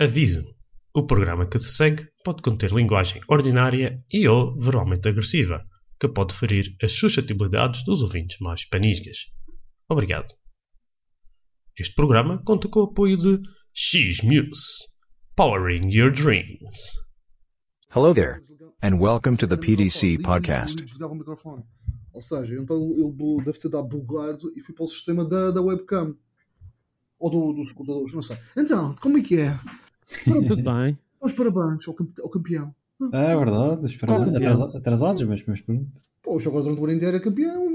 Aviso: o programa que se segue pode conter linguagem ordinária e ou verbalmente agressiva, que pode ferir as suscetibilidades dos ouvintes mais panisgas. Obrigado. Este programa conta com o apoio de X-Muse, Powering Your Dreams. Hello there, and welcome to the PDC podcast. Desligava o microfone. Ou seja, então ele deve ter dado bugado e fui para o sistema da, da webcam. Ou do, dos computadores, não sei. Então, como é que é? Tudo bem. Os parabéns ao, campe- ao campeão. Ah, é verdade, os Qual campeão? atrasa- atrasados, mas, mas pronto. Pô, o jogador durante o ano inteiro é campeão.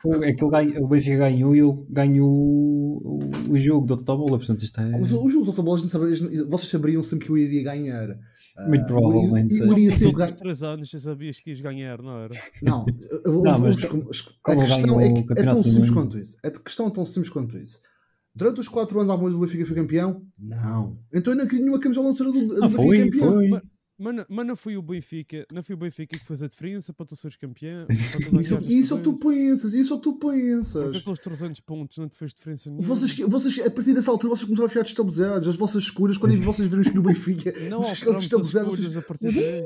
Foi- É ganha- o Benfica ganhou e ele ganhou o, o jogo da outra bola, portanto isto é o o jogo do não sabia- vocês saberiam sempre que eu iria ganhar. muito Ah, provavelmente. eu- eu iria sempre últimos ganhar. 3 anos já sabias que ias ganhar, não era? Não, eu- Não, mas como- a questão é, o que é campeonato tão do simples mundo. quanto isso. A questão é tão simples quanto isso. Durante os 4 anos, alguma vez o Benfica foi campeão? Não. Então eu não queria nenhuma camisola lançadora do, do Ah, Benfica foi, campeão. foi. Mas, não- mas não foi o Benfica, não foi o Benfica que fez a diferença para tu seres campeão? Isso, isso é o que tu pensas, isso é o que tu Porque pensas. aqueles 300 pontos não te fez diferença nenhuma. Vocês, que- vocês, a partir dessa altura, vocês começaram a ficar destabilizados. As vossas escolhas, quando vocês viram que no Benfica, não vocês estão destabilizados. Vocês... a partir daí.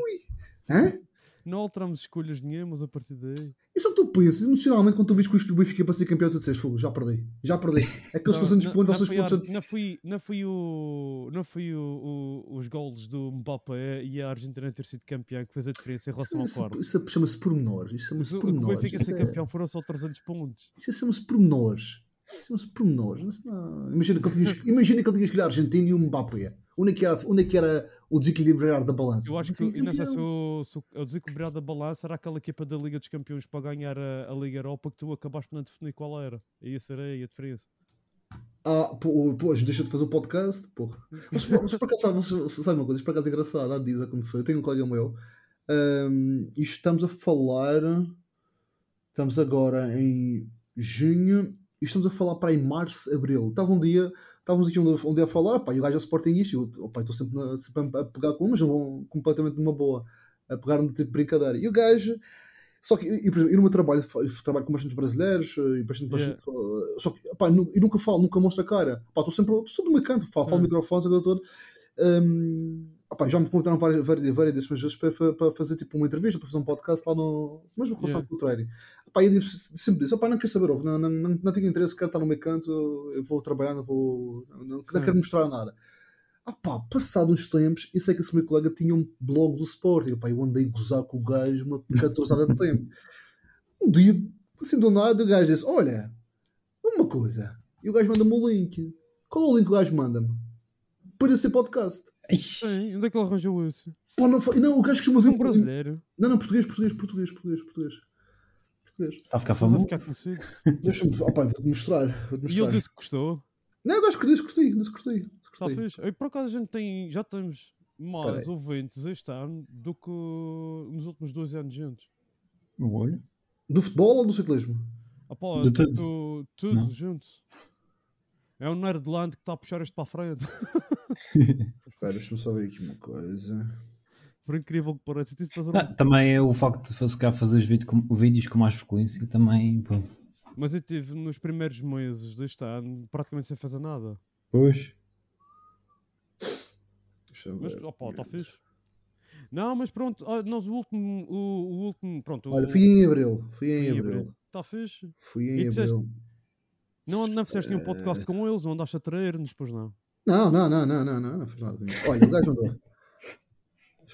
Hã? Não alteramos escolhas nenhumas a partir daí. Isso é o que tu pensas. Emocionalmente, quando tu vês que o Benfica para ser campeão, tu dizes, fogo, já perdi, já perdi. Aqueles Não, 300 não- pontos, não vocês foi pontos. a- Não foi, não foi, o, não foi o, o- os golos do Mbappé e a Argentina ter sido campeão que fez a diferença em relação ao Isso, quarto. isso chama-se pormenores. Isso Mas chama-se o, o pormenores. Benfica Isso ser é- campeão foram só 300 pontos. Isso chama-se pormenores. Isso chama-se pormenores. Isso não- Imagina que ele tinha, imagina que ele tinha escolhido a Argentina e o Mbappé. Onde é que era, onde é que era o desequilibrar da balança? Eu acho que, eu não sei se o, se o- o desequilibrado da balança era aquela equipa da Liga dos Campeões para ganhar a, a Liga Europa que tu acabaste por não definir qual era. E essa era aí a diferença. Ah, pô, pois, deixa de fazer o podcast, porra. Mas, mas por acaso, sabe, uma coisa, isto por acaso é engraçado, há dias aconteceu. Eu tenho um colega meu, ahm, e estamos a falar, estamos agora em junho, e estamos a falar para em março, abril. Estava um dia, estávamos aqui um, um dia a falar, pá, e o gajo é Sportingista, e eu opa, estou sempre, na- sempre a pegar com um, mas não completamente numa boa, a pegar no tipo de brincadeira. E o gajo, só que, e, por exemplo, eu no meu trabalho, trabalho com bastantes brasileiros, eh, e bastante, Yeah. bastante eh, só que, pá, eu nunca falo, nunca mostro a cara. Pá, estou sempre, estou sempre no meu canto, falo, falo no Sim. microfone, aquilo todo. Hum, opá, já me convidaram várias, várias, várias vezes para, para, fazer tipo uma entrevista, para fazer um podcast lá no. Mesmo com relação Yeah. ao trading. Opá, eu disse- sempre disse: opá, não quero saber, não, não, não, não tenho interesse, quero estar no meu canto, eu vou trabalhar, não vou. Não, não, quero mostrar nada. Ah pá, passado uns tempos, eu sei que esse meu colega tinha um blog do Sporting. Pá, eu andei a gozar com o gajo uma 14 horas de tempo. Um dia, assim do nada, o gajo disse: Olha, uma coisa. E o gajo manda-me o link. Qual é o link que o gajo manda-me? Para esse podcast. Sim, onde é que ele arranjou isso? Pá, não, não, o gajo costuma ver um brasileiro. Não, não, português, português, português, português, português. Português. Está a ficar famoso. Deixa-me. Pá, vou-te mostrar. Vou-te E mostrar. ele disse que gostou. Não, eu gosto que disse, curti, disse, curti. disse, Está curti. fixe. E por acaso a gente tem, já temos mais Peraí. ouvintes este ano do que nos últimos dois anos juntos. O olho. Do futebol ou do ciclismo? De tudo, tudo. tudo Não. junto. É o Nerdland que está a puxar isto para a frente. Espera, deixa-me só ver aqui uma coisa. Por incrível que pareça, tive de fazer Ah, um... também é o facto de fazer, cá, fazer os vídeo com- vídeos com mais frequência. Também, pô. Mas eu tive nos primeiros meses deste ano praticamente sem fazer nada. Pois. Deixa eu Mas, ver. opá, está fixe. Não, mas pronto, ah, nós o último, o, o último, pronto. Olha, o- fui em abril. Fui fui em abril. Está fixe. Fui E em disseste- abril. Não, não fizeste nenhum Eh, podcast com eles, não andaste a trair-nos, pois não. Não, não, não, não, não, não, não fez nada com isso. Olha, o gajo mandou.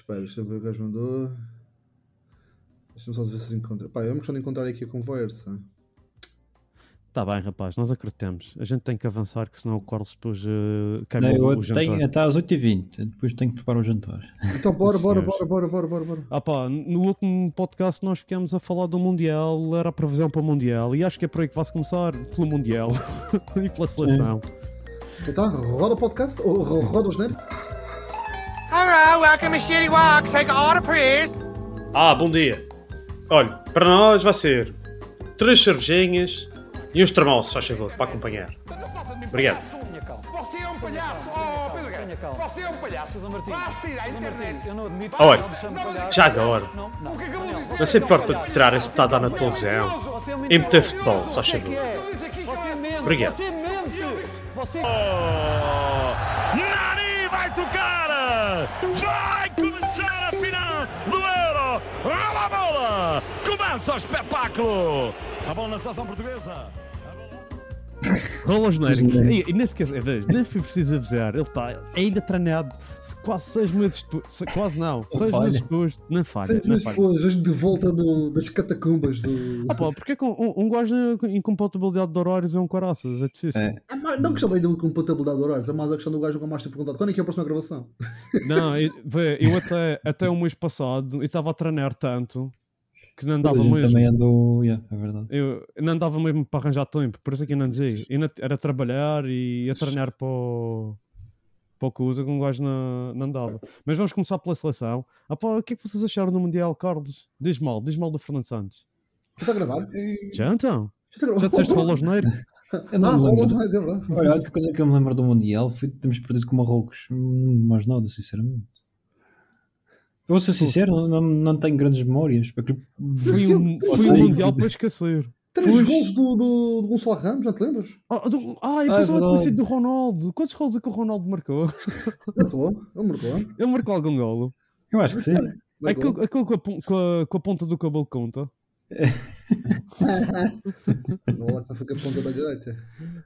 Espera, deixa eu ver o gajo mandou. Deixa-me só ver se encontra. Pá, gostando de encontrar aqui a conversa. Está bem, rapaz, nós acreditamos. A gente tem que avançar, que senão o Carlos depois uh, Não, o eu jantar. tenho até às 8h20. Depois tenho que preparar o jantar. Então, bora, bora, bora, bora, bora, bora, bora. Ah pá, no último podcast nós ficamos a falar do Mundial, era a previsão para o Mundial, e acho que é por aí que vai-se começar, pelo Mundial e pela seleção. Então, roda o podcast, roda os nerds. Hello, welcome to Shitty Walk. Take a order, please. Ah, bom dia. Olha, para nós vai ser três cervejinhas e uns termossos, só favor, para acompanhar. Obrigado. Você é um palhaço. Oh, Pedro Guerra. Você é um palhaço. Basta ir à internet. Eu não admito Olha, já agora, Não, não. O que acabou de dizer? não se importa de tirar esse tata na televisão Você é e meter futebol, só é favor. que é. Você mente. Obrigado. Você mente. Você... Even Vai começar a final do Euro! Olha a bola! Começa o espetáculo! A bola na seleção portuguesa. Rola genérico. E, e nem sequer, é, veja, nem foi preciso avisar. Ele está ainda treinado quase seis meses depois. se- Quase não. seis falha. meses depois. Não falha. Seis meses depois, hoje de volta do- das catacumbas do. Ah, pá, porque é que um, um gajo na incompatibilidade de horários é um caraças? É difícil. É. Mas não questão bem da compatibilidade de horários, é mais a questão do gajo com mais ter perguntado quando é que é a próxima gravação. Não, eu, vê, eu até, até o mês passado eu estava a treinar tanto que não A andava gente mesmo. também andou. Yeah, é verdade. Eu não andava mesmo para arranjar tempo, por isso é que eu não dizia. Eu ainda era trabalhar e a treinar para o, para o que um gajo não, não andava. Mas vamos começar pela seleção. Ah, pá, o que é que vocês acharam do Mundial, Carlos? Diz mal, diz mal do Fernando Santos. Já está a gravar? Já então? Já gravar? Já disseste rola genérico? Eu Ah, não me rola lembro. é. Olha, a única coisa que eu me lembro do Mundial foi que temos perdido com o Marrocos. Hum, Mais nada, sinceramente. Vou ser sincero, não, não, não tenho grandes memórias. Porque- Foi um, foi um Mundial para esquecer. Três Pois. gols do, do, do Gonçalo Ramos, não te lembras? Ah, do, ah eu Ah, é pensava que tinha sido do Ronaldo. Quantos gols é que o Ronaldo marcou? Marcou, ele marcou. Ele marcou algum golo. Eu acho que sim. marcou. Aquele, aquele com, a, com, a, com a ponta do cabelo conta. Olha lá que não foi com a ponta da gaita.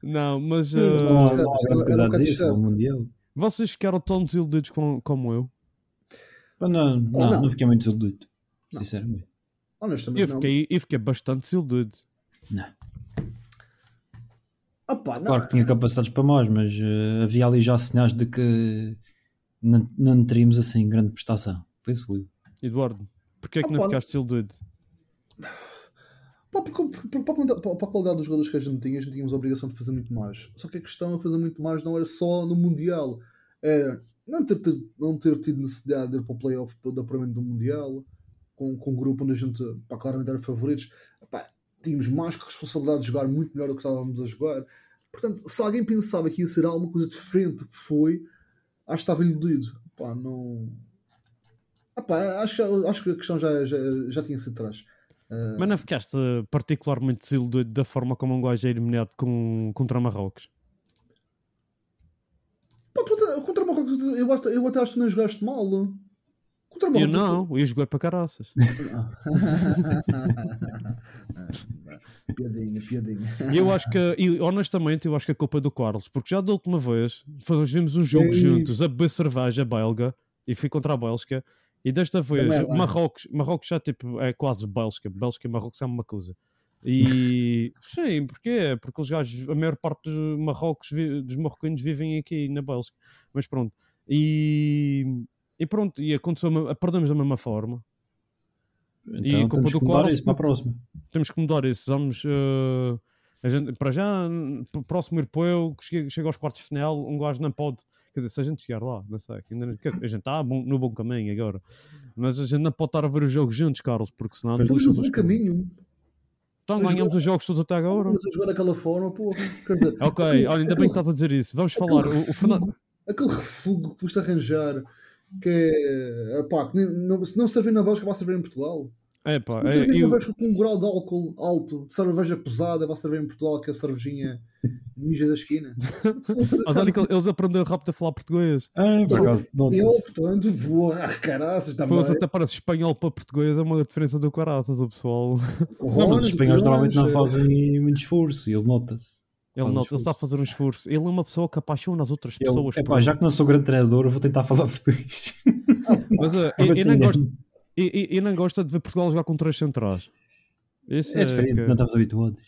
Não, mas Não, ah, não há era grande coisa a um dizer bocado sobre o Mundial. vocês ficaram tão desiludidos com- como eu. Mas Não, não, não. não fiquei muito desiludido. Sinceramente. Honestamente, Eu não. fiquei, eu fiquei bastante desiludido. Não. Claro que tinha capacidades para mais, mas eh, havia ali já sinais de que não, não teríamos assim grande prestação. Penso eu. Eduardo, porquê é que Ah, não ficaste desiludido? Pá, porque, para, a qualidade- para- para a qualidade dos jogadores que a gente tinha, a gente tínhamos a obrigação de fazer muito mais. Só que a questão é fazer muito mais não era só no Mundial, era não ter, tido- não ter tido necessidade de ir para o playoff do apuramento do Mundial, com, com um grupo onde a gente pá, claramente era favoritos. Pá, tínhamos mais que responsabilidade de jogar muito melhor do que estávamos a jogar. Portanto, se alguém pensava que ia ser alguma coisa diferente do que foi, acho que estava iludido. Pá, não. Ah, pá, acho, acho que a questão já, já, já tinha sido atrás. Mas não ficaste particularmente desiludido da forma como um gajo é eliminado com, contra Marrocos? Contra Marrocos, eu, até- eu até acho que tu nem jogaste mal. Contra o Eu Marrocos. não, eu joguei para caraças. piadinha, piadinha. E eu acho que, e, honestamente, eu acho que a culpa é do Carlos, porque já da última vez fazemos um jogo Ei. juntos a beber cerveja belga e fui contra a Bélgica. E desta vez. Marrocos, Marrocos já tipo, é quase Bélgica. Bélgica e Marrocos é uma coisa. E sim, porquê? Porque os gajos, a maior parte dos Marrocos, dos marroquinos vivem aqui na Bélgica. Mas pronto. E, e pronto, e aconteceu, a perdemos da mesma forma. Então culpa temos do que mudar Carlos, isso para a próxima. temos que mudar isso. Vamos, a gente, para já, próximo europeu, que chega, chega aos quartos de final, um gajo não pode. Quer dizer, se a gente chegar lá, não sei. Ainda, quer a gente está bom- no bom caminho agora. Mas a gente não pode estar a ver os jogos juntos, Carlos, porque senão Estamos no os bom caminho. Então ganhamos os jogos todos até agora. Mas a jogar daquela forma. Quer dizer, Ok, olha, ainda bem que estás a dizer isso. Vamos falar. O, o Fernando. aquele refúgio que foste arranjar, que é. Pá, que nem- não, se não servir na Bélgica, vai servir em Portugal. É pá, Não é, servir na eu, com um grau de álcool alto, de cerveja pesada, vai servir em Portugal, que é a cervejinha mija da esquina. mas olha que eles aprenderam rápido a falar português. Ah, por acaso, Eu, portanto, vou a caraças também. Depois até parece espanhol para português, é uma diferença do caraças, o pessoal. Não, mas os espanhóis normalmente não Ronas, fazem muito esforço e ele nota-se. Ele, nota, ele está a esforço. fazer um esforço. Ele é uma pessoa que apaixona as outras pessoas. epá, já que não sou grande treinador, eu vou tentar falar português. Mas uh, eu, Algo eu não né? gosto, eu, eu- eu não gosto de ver Portugal jogar com três centrais. Isso É diferente, que- não estamos habituados.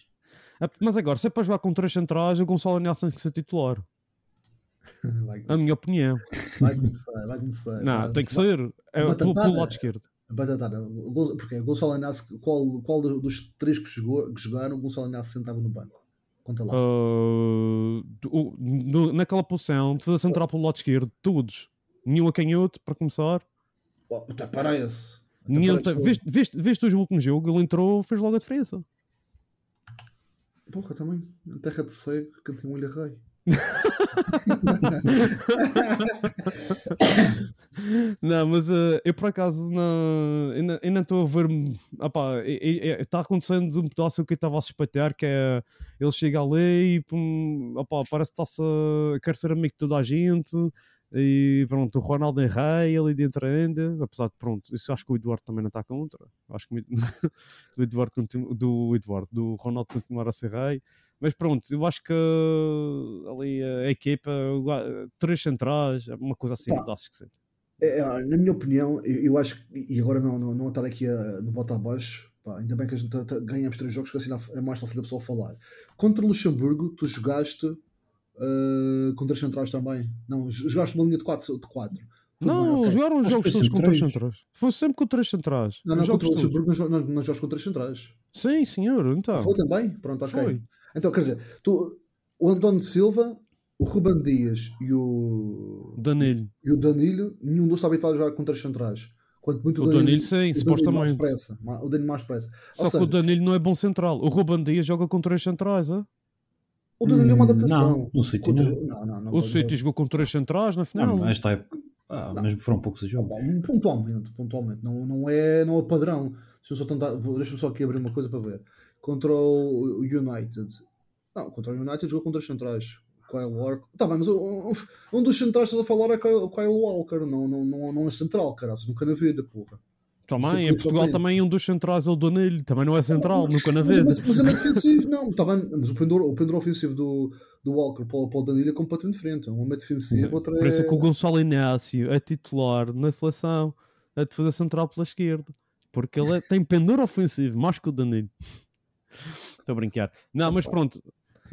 É, Mas agora, se é para jogar com três centrais, o Gonçalo Nelson tem que ser titular. A minha opinião. vai começar, vai começar. Não, Vai- tem que ser. É, pelo, pelo lado esquerdo. Batatada. Porque o Gonçalo Inácio, qual, qual do- dos três que, jogou, que jogaram, o Gonçalo Inácio sentava no banco? Conta lá. Uh, o- no- naquela posição, defesa central pelo lado esquerdo, todos. Nenhum a canhoto, para começar. Oh, até parece. Até Nenhum tem- que- viste, viste, viste hoje o último jogo? Ele entrou, fez logo a diferença. Porra, também. Em terra de cego, cantei um olho rei. Não, mas eh, eu por acaso não, ainda ainda estou a ver. Está acontecendo um pedaço que eu estava a suspeitar, que é ele chega ali e opá, parece que está-se a- quer ser amigo de toda a gente, E pronto, o Ronaldo rei ali dentro ainda, apesar de pronto, isso acho que o Eduardo também não está contra. Acho que o do Eduardo, do Eduardo, do Ronaldo continuar a ser rei. Mas pronto, eu acho que ali a equipa, três centrais, uma coisa assim, Pá. acho que sim. É, é, na minha opinião, eu, eu acho que, e agora não, não, não estar aqui a, no bota abaixo, pá, ainda bem que a gente tá- tá- ganhamos três jogos, que assim é mais fácil da pessoa falar. Contra Luxemburgo, tu jogaste uh, com três centrais também. Não, jogaste uma linha de 4. De quatro. Não, bem, ok. jogaram os jogos todos sempre com três centrais. Foi sempre com três centrais. Não, não, jogos contra nós, nós, nós jogamos com três centrais. Sim, senhor, então. Foi também? Pronto, ok. Foi. Então, quer dizer, tu, o António Silva, o Ruben Dias e o, Danilo. e o Danilo, nenhum deles está habituado a jogar com três centrais. Quanto muito O Danilo, sim, o Danilo mais supostamente. O Danilo mais depressa. Só Ou que o seja, Danilo não é bom central. O Ruben Dias joga com três centrais, é? O Danilo é uma Hum, adaptação. não, no City Contra- não. Não, não, não. O City jogou com três centrais na final. Não, esta época. Ah, mas foram poucos os jogos. Pontualmente, pontualmente. Não, não, é, não é padrão. Se eu só tentar, vou- deixa-me só aqui abrir uma coisa para ver. Contra o United. Não, contra o United jogou com três centrais. Kyle Walker. Tá bem, mas um, um- dos centrais que estás a falar é o Kyle Walker. Não, não, não, não é central, caraças. Nunca na vida, porra. Também, em Portugal também. um dos centrais é o Danilo. Também não é central, Mas- nunca na mas, vida. mas, mas é meio defensivo, não. Tá bem, mas o pendor, o pendor ofensivo do, do Walker para, para o Danilo é completamente diferente. Um é defensivo, outro Por isso é que o é. Gonçalo Inácio é titular na seleção a defesa central pela esquerda. Porque ele é- tem pendor ofensivo, mais que o Danilo. Estou a brincar. Não, mas pronto.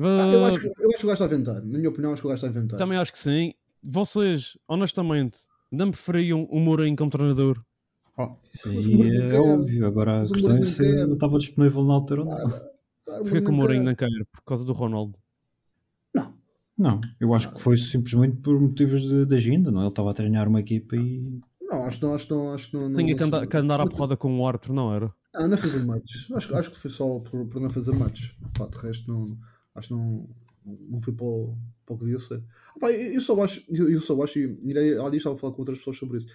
Ah, eu, acho que, eu acho que o gajo está a inventar. Na minha opinião, acho que o gajo está a inventar. Também acho que sim. Vocês, honestamente, não preferiam o Mourinho como treinador? Oh, isso aí é quer. óbvio. Agora a Mas questão é se eu estava disponível na altura ou não. Claro, Porquê que o Mourinho não quer? Por causa do Ronaldo. Não, Não, eu acho que foi simplesmente por motivos de, de agenda, não? é? Ele estava a treinar uma equipa e. não, acho que não, acho que não, acho que não. Tinha não, que andar, que andar à porrada com o árbitro, não era? Ah, não fazer matches. Acho, acho que foi só por, por não fazer matches. Pá, de resto, não, acho que não, não foi para o, para o que devia ser. Pá, eu, eu só acho, eu, eu só acho, e irei, ali estava a falar com outras pessoas sobre isso.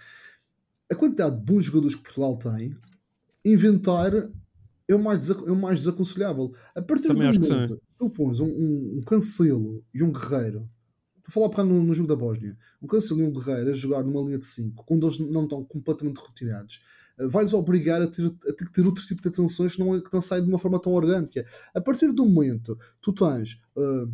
A quantidade de bons jogadores que Portugal tem, inventar é o mais, é o mais desaconselhável. A partir Também do momento que tu pões um, um, um Cancelo e um Guerreiro, estou a falar para no, no jogo da Bósnia, um Cancelo e um Guerreiro a jogar numa linha de 5, quando eles não estão completamente rotinados, eh, vai-os obrigar a ter, a ter que ter outro tipo de atenções que não, é- que não sai de uma forma tão orgânica. A partir do momento que tu tens eh,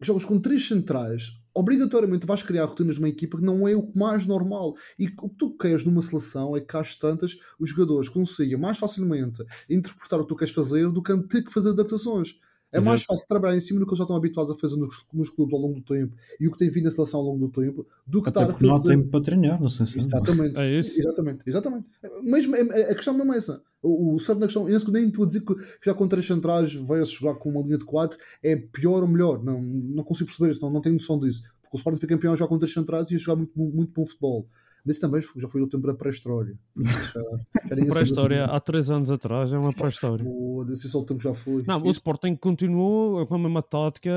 jogos com três centrais, obrigatoriamente vais criar rotinas numa equipa que não é o mais normal. E o que tu queres numa seleção é que às tantas os jogadores consigam mais facilmente interpretar o que tu queres fazer do que ter que fazer adaptações. É mais fácil trabalhar em cima do que eles já estão habituados a fazer nos, nos clubes ao longo do tempo e o que tem vindo na seleção ao longo do tempo do que Até estar a porque não há fazer. tempo para treinar, não sei se. Exatamente. É isso? Exatamente, exatamente. Mesmo, a a questão mesmo é essa. O, o certo na questão, eu nem estou a dizer que que já com três centrais vai-se jogar com uma linha de 4 é pior ou melhor. Não, não consigo perceber isso, não, não tenho noção disso. Porque o Sporting foi campeão já com três centrais e ia jogar muito, muito bom futebol. Mas isso também já foi o tempo da pré-história. Se Pré-história, há três anos atrás, é uma assim. pré-história. Foda-se, isso é o tempo que já foi. Não, o Isso- Sporting continuou com a mesma tática.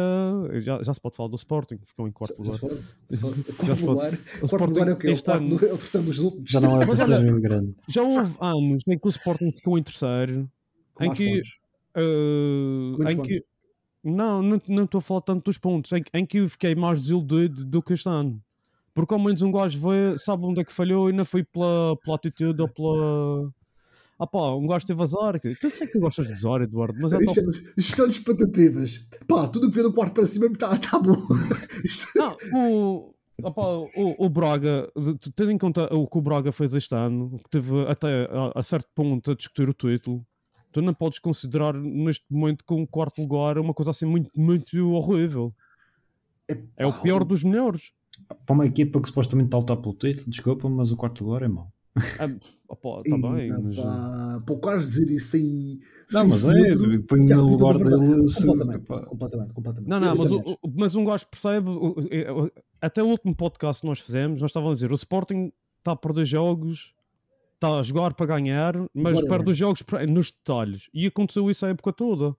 Já, já se pode falar do Sporting, ficou em quarto lugar. Já Quarto se pode. lugar. O Sporting lugar é o quê? É o este ano- do- é o terceiro dos últimos. Já não é o Mas olha- terceiro grande. Já houve anos em que o Sporting ficou em terceiro, Com em que- uh, em pontos? que. Não, não não estou a falar tanto dos pontos, em, em que eu fiquei mais desiludido do que este ano. Porque ao menos um gajo vê, sabe onde é que falhou e não foi pela, pela atitude ou pela. Ah pá, um gajo teve azar. Eu sei que tu gostas de azar, Eduardo, mas é chama-se gestão de expectativas. Pá, tudo o que vê do quarto para cima está tá bom. Não, o, opá, o, o Braga, tendo em conta o que o Braga fez este ano, que teve até a, a certo ponto a discutir o título, tu não podes considerar neste momento que um quarto lugar é uma coisa assim muito, muito horrível. É o pá, pior dos melhores. Para uma equipa que supostamente está a lutar pelo título, desculpa, mas o quarto lugar é mau. Tá bem, não, mas- pá, Pô, quase dizer isso sem. Não, sem mas é, põe no lugar tudo verdade. dele. se- Completamente, completamente, completamente. Não, não, mas, o- mas um gajo percebe. o- Até o último podcast que nós fizemos, nós estávamos a dizer: o Sporting está a perder jogos, está a jogar para ganhar, mas perde os jogos nos detalhes. E aconteceu isso a época toda.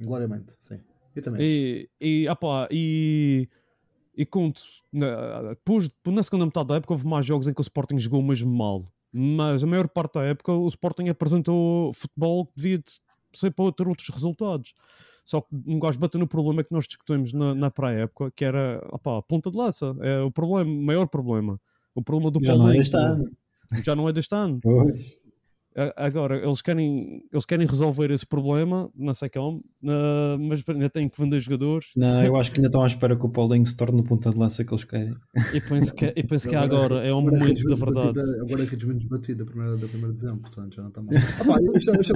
Gloriamente, sim. Eu também. E, e, opá, e, e conto, na, depois, na segunda metade da época, houve mais jogos em que o Sporting jogou mesmo mal. Mas a maior parte da época, o Sporting apresentou futebol que devia de ser para ter outros resultados. Só que um gajo bateu no problema que nós discutimos na, na pré-época, que era opá, a ponta de lança. É o problema, o maior problema. O problema do Já não é deste ano. Já não é deste ano. Pois. Agora, eles querem, eles querem resolver esse problema, não sei como, na- mas ainda têm que vender jogadores. Não, eu acho que ainda estão à espera que o Paulinho se torne o ponta de lança que eles querem. E penso que, e penso que agora é o agora momento da verdade. desbatida- Agora é que desmenos batida da primeira, da primeira dezembro, portanto já não está mal. Ah, pá, deixa, deixa,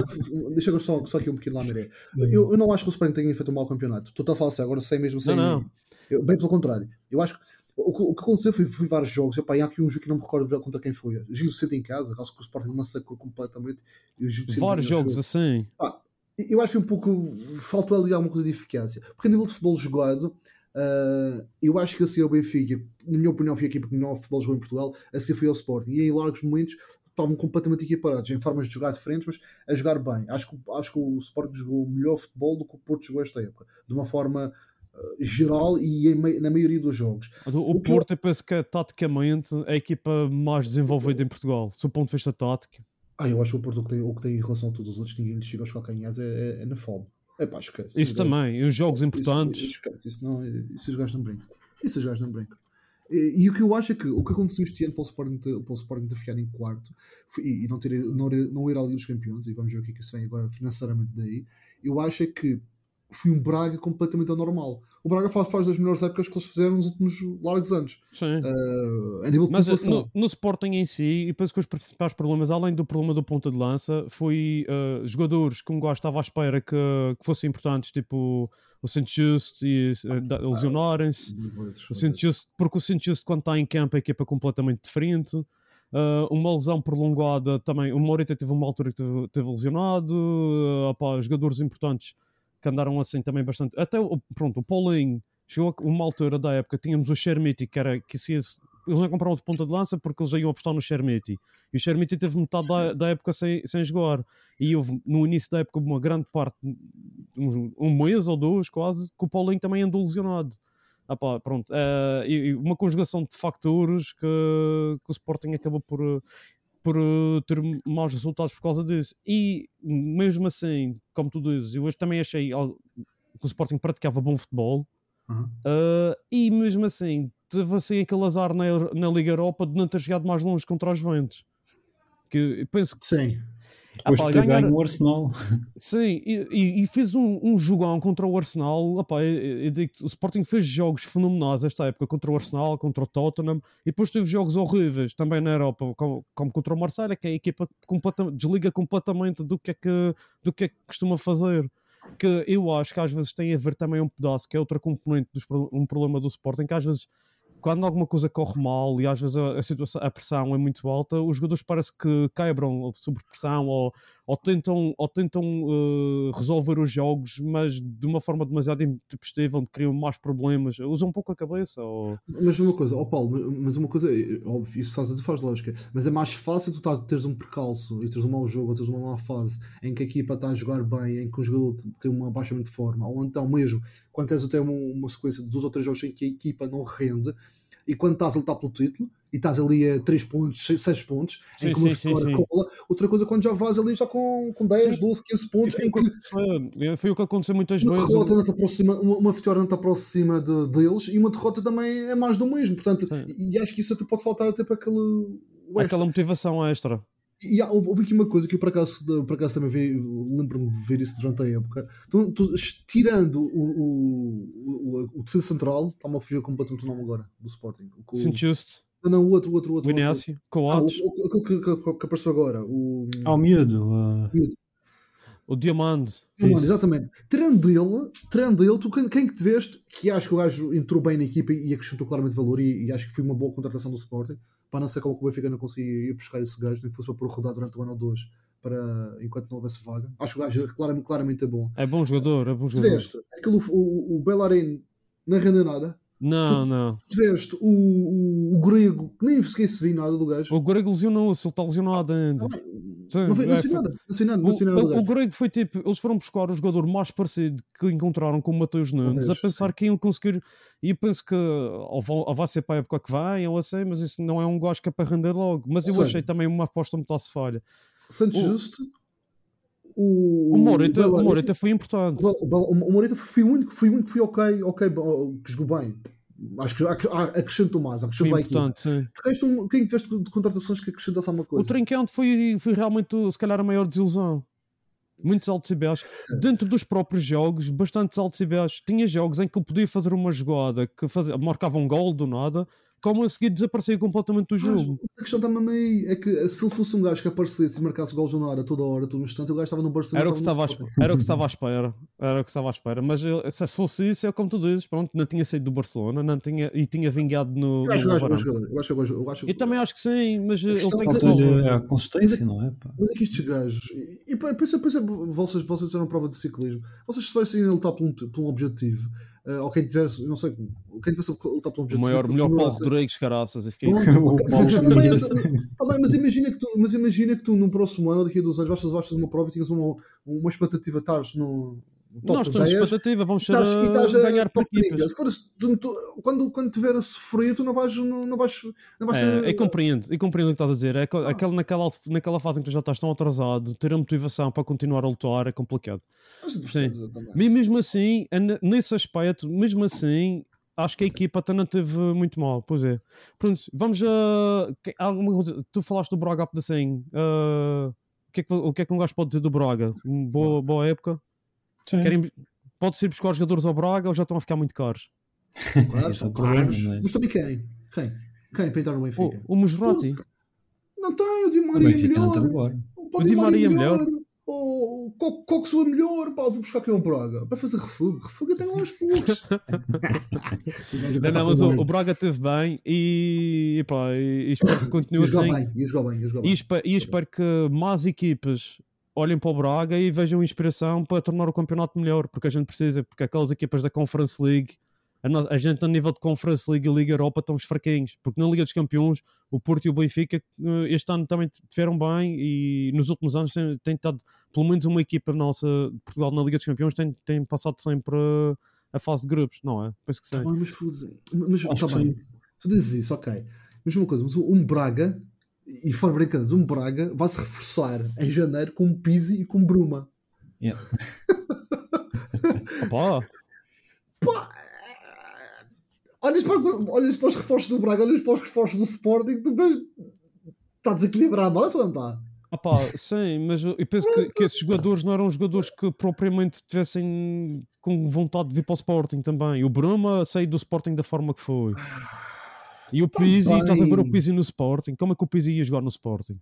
deixa eu só, só aqui um pequeno lá, Miré. Eu, eu não acho que o Sporting tenha feito um mau campeonato. Tu estás a falar assim, agora sei mesmo sem. Não, não. Eu- bem pelo contrário. Eu acho que o, que- o que aconteceu foi, foi vários jogos. Epá, e há aqui um jogo que não me recordo contra quem foi. Gil Vicente em casa, acho que o Sporting massacrou completamente. E o Vários o jogos jogo. assim. Pá, eu acho que um pouco faltou ali alguma coisa de eficácia. Porque a nível de futebol jogado, ah, eu acho que a seguir ao Benfica, na minha opinião, foi a equipa que melhor futebol jogou em Portugal, a seguir foi ao Sporting. E em largos momentos estavam completamente equiparados, em formas de jogar diferentes, mas a jogar bem. Acho que, acho que o Sporting jogou melhor futebol do que o Porto jogou esta época, de uma forma ah, geral e em na maioria dos jogos. O, o Porto, eu penso que é taticamente a equipa mais desenvolvida em Portugal, do ponto de vista tático. Ah, eu acho que o Porto o que tem, o que tem em relação a todos os outros, ninguém lhe chega aos calcanhares, é, é, é na fome. É pá, esquece. Isso também, e os jogos Isso- importantes. Isso, esquece, isso, não, isso os gajos não brincam. Isso os gajos não brincam. E, e o que eu acho é que o que aconteceu este ano para o Sporting ter, para o Sporting em quarto foi- e, não, ter, não, não ir à Liga dos Campeões, e vamos ver o que é que isso vem agora financeiramente daí, eu acho é que foi um Braga completamente anormal. O Braga faz, faz das melhores épocas que eles fizeram nos últimos largos anos. Sim. Uh, a nível de Mas eh, no, no Sporting em si, e penso que os principais problemas, além do problema do ponta de lança, foi eh, jogadores que um gajo estava à espera que, que fossem importantes, tipo o Saint Just e da- lesionarem-se. O Saint Just, porque o Saint Just, quando está em campo, a equipa é completamente diferente. Uh, uma lesão prolongada também. O Morita teve uma altura que teve, teve lesionado. Uh, opá, jogadores importantes que andaram assim também bastante. Até o, pronto, o Paulinho chegou a uma altura da época. Tínhamos o Shermiti, que era que se ia- eles não compraram de ponta de lança porque eles já iam apostar no Shermiti. E o Shermiti teve metade da, da época sem, sem jogar. E houve no início da época uma grande parte, uns- um mês ou dois quase, que o Paulinho também andou lesionado. Ah pá, pronto. eh, e, e uma conjugação de fatores que, que o Sporting acabou por, eh, por eh, ter maus resultados por causa disso. E mesmo assim, como tu dizes, eu hoje também achei que o Sporting praticava bom futebol. Uhum. eh, e mesmo assim, teve assim aquele azar na, na Liga Europa de não ter chegado mais longe contra os Juventus. Que penso que Sim. Depois de ter ganhar- ganho o Arsenal. Sim, e, e- fez um, um jogão contra o Arsenal. Opá, eu- eu- o Sporting fez jogos fenomenais esta época contra o Arsenal, contra o Tottenham, e depois teve jogos horríveis também na Europa, como, como contra o Marseille, que é a equipa completa- desliga completamente do que, é que, do que é que costuma fazer. Que eu acho que às vezes tem a ver também um pedaço, que é outra componente, dos, um problema do Sporting, que às vezes quando alguma coisa corre mal e às vezes a, a situação, a pressão é muito alta, os jogadores parece que quebram sob pressão ou, ou tentam, ou tentam eh, resolver os jogos, mas de uma forma demasiado intempestiva, onde criam mais problemas. Usam um pouco a cabeça. Ou... Mas uma coisa, ó Paulo, mas uma coisa, é óbvio, isso faz, faz lógica, mas é mais fácil tu estás- teres um percalço e teres um mau jogo ou teres uma má fase em que a equipa está a jogar bem, em que o jogador tem um abaixamento de forma, ou então mesmo quando tens até uma, uma sequência de dois ou três jogos em que a equipa não rende e quando estás a lutar pelo título e estás ali a 3 pontos, 6 pontos, Sim, em que uma sim, vitória sim. cola, outra coisa quando já vais ali já com, com 10, Sim. 12, 15 E pontos, foi, em o que que aconteceu, foi o que aconteceu muitas uma vezes. derrota não te aproxima, uma, uma vitória não te aproxima de, deles e uma derrota também é mais do mesmo. Portanto, e, acho que isso até pode faltar até para aquele. extra. Aquela motivação extra. E há, houve, aqui uma coisa que eu por acaso, por acaso também lembro-me de ver isso durante a época. Tu, tu, tirando o, o, o, o defesa central, está-me a fugir completamente o nome agora do Sporting. O, St. Just, não, não, o outro, o outro, o outro. o outro. Inácio, Ah, o, Coates, o, aquele que, que, que apareceu agora. O, Ao miúdo. uh, o Diamante. Isso. exatamente. Tirando dele, tirando dele, tu quem, quem que te veste, que acho que o gajo entrou bem na equipa e acrescentou claramente valor e, e acho que foi uma boa contratação do Sporting. Para não ser como que o Benfica não conseguia ir buscar esse gajo, nem que fosse para pôr rodar durante um ano ou dois, para, enquanto não houvesse vaga. Acho que o gajo claramente, claramente é bom. É bom jogador, é bom jogador. veste aquele, o, o Bellerin não rende nada. Não, não. Te veste o, o, o grego, que nem sequer se viu nada do gajo. O Grego lesionou-se, ele está lesionado ainda. Ah, Sim, não, foi, não é, se foi- nada, não se viu nada, O, não se viu nada do o, o gajo. Grego foi tipo, eles foram buscar o jogador mais parecido que encontraram com o Mateus Nunes, Mateus, a pensar sim. que iam conseguir. E eu penso que ou, vai ser para a época que vem, ou assim, mas isso não é um gajo que é para render logo. Mas eu achei também uma aposta muito à falha. Santos o- Justo, o, O Morita, Bela- o Morita foi importante. o Bela- o Morita foi o único, foi o único que foi ok, ok, que jogou bem. Acho que ac- acrescentou mais, acrescentou importante, sim. Porque este um- Quem tiveste de contratações que acrescentasse alguma O coisa? Trincão foi, foi realmente, se calhar, a maior desilusão. Muitos altos e baixos. Dentro dos próprios jogos, bastantes altos e baixos. Tinha jogos em que ele podia fazer uma jogada que fazia, marcava um gol do nada, como a seguir desaparecia completamente do Mas jogo. a questão está mesmo aí. É que se ele fosse um gajo que aparecesse e marcasse gols na hora, toda hora, todo instante, o gajo estava no Barcelona. Era o, que estava esp- era o que estava à espera. Era o que estava à espera. Mas eu- se fosse isso, é como tu dizes, pronto, não tinha saído do Barcelona não tinha, e tinha vingado no. Eu acho que no é. Eu acho que o gajo- eu acho- Eu também acho que sim, mas ele tem é que resolver. a consistência, não é? pá? Mas é que estes gajos, e, e pá, pensa, pensa, vocês, vocês fizeram prova de ciclismo, vocês se fossem lutar por um, por um objetivo, eh, ou quem eu não sei, quem tivesse lutar por um O objetivo. maior, melhor Paulo Rodrigues, caraças. Eu fiquei... O ok, Paulo mas imagina que tu, mas imagina que tu num próximo ano daqui a dois anos vais fazer, uma prova e tinhas uma, uma expectativa, estás no, no top Nós temos 10, expectativa, vamos ser estás, e estás a a ganhar por top 30. equipas. Se fores- tu- tu- quando, quando tiver a sofrer, tu não vais, não, não vais, não vais ter- É, eu compreendo, eu compreendo o que estás a dizer. É, Ah. aquele, naquela, naquela fase em que tu já estás tão atrasado, ter a motivação para continuar a lutar é complicado. Mas, Sim. também. E mesmo assim, ne- nesse aspecto, mesmo assim, acho que a equipa até não teve muito mal. Pois é. Pronto, vamos a. alguma Tu falaste do Braga pedacinho. Ah, o, que é que, o que é que um gajo pode dizer do Braga? Boa, boa época. Sim. Querem, pode ser buscar os jogadores ao Braga ou já estão a ficar muito caros? Claro, é o são caros. é? Mas também quem? Quem? Quem para entrar no O, Benfica? o Musrati. Não tem, o Di O Maria é Benfica não está melhor. agora. Pá, O Di Maria é melhor. O Co- Coxo é melhor. Pá, vou buscar quem é o Braga. Para fazer refúgio. Refúgio tem lá uns poucos. Não, não, mas o, o Braga teve bem e, e, pá, e, e espero que continue assim. bem, ia jogar bem, E bem. espero, e espero que mais equipas olhem para o Braga e vejam inspiração para tornar o campeonato melhor, porque a gente precisa, porque aquelas equipas da Conference League, a, a gente a nível de Conference League e Liga Europa estamos fraquinhos, porque na Liga dos Campeões o Porto e o Benfica eh, este ano também tiveram bem e nos últimos anos tem, tem estado, pelo menos uma equipa nossa de Portugal na Liga dos Campeões tem, tem passado sempre eh, a fase de grupos, não é? Penso que sim. Tá bem, mas. Mas que bem. Tu dizes isso, ok. Mas uma coisa, mas um Braga, e fora brincadeiras, um Braga vai-se reforçar em janeiro com Pizzi e com Bruma. Yeah. Opá, Olhas para, olhas para os reforços do Braga, olhas para os reforços do Sporting, tu vês. Está desequilibrado, mas ou não está? Opá, sim, mas eu eu penso que, que esses jogadores não eram jogadores que propriamente tivessem com vontade de vir para o Sporting também. O Bruma saiu do Sporting da forma que foi. E o Pizzi, bem. estás a ver o Pizzi no Sporting? Como é que o Pizzi ia jogar no Sporting?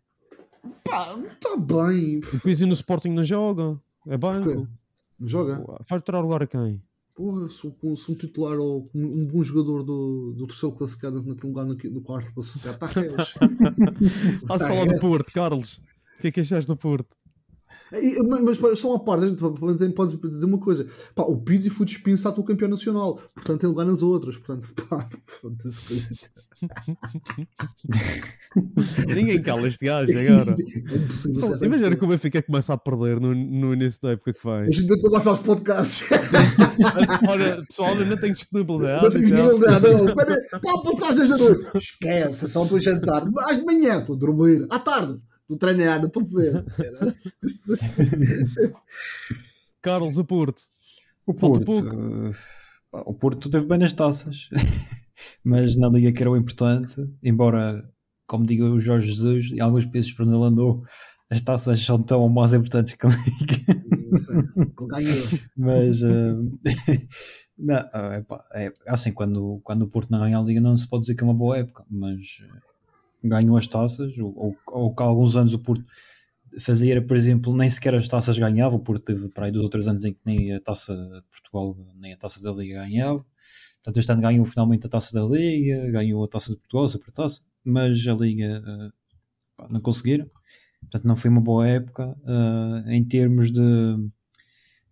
Pá, está bem. O Pizzi no Sporting não joga, é banco. Não joga? Faz tirar lugar a quem? Porra, sou, um titular ou um, bom jogador do, do terceiro classificado naquele lugar no, no quarto classificado. Está. Estás a falar do Porto, Carlos. O que é que achaste do Porto? E- Mas, mas só uma parte, a gente pode dizer uma coisa: pá, o Pizzi foi dispensado pelo campeão nacional, portanto tem lugar nas outras. Portanto, pá, foda-se, coisa. Ninguém cala este gajo agora. É Imagina que o Benfica começa a perder no, no início da época que vem. A gente depois vai fazer podcast. Olha, pessoal, eu não tenho Não disponibilidade. tenho então. ninguém a não. Pá, pode às 10 da noite. Esquece, só estou a jantar. Às de manhã estou a dormir. À tarde a treinar, não pode ser. Carlos, o Porto. O Porto, eh, o Porto teve bem nas taças, mas na Liga que era o importante, embora, como diga o Jorge Jesus, em alguns países por onde ele andou, as taças são tão ou mais importantes que a Liga. Mas eh, não, é, é assim, quando, quando o Porto não ganha a Liga, não se pode dizer que é uma boa época, mas ganhou as taças, ou, ou, ou que há alguns anos o Porto fazia, por exemplo, nem sequer as taças ganhava. O Porto teve para aí dois ou três anos em que nem a taça de Portugal, nem a taça da Liga ganhava. Portanto, este ano ganhou finalmente a taça da Liga, ganhou a taça de Portugal, a Supertaça, mas a Liga eh, não conseguiram. Portanto, não foi uma boa época. eh, em termos de,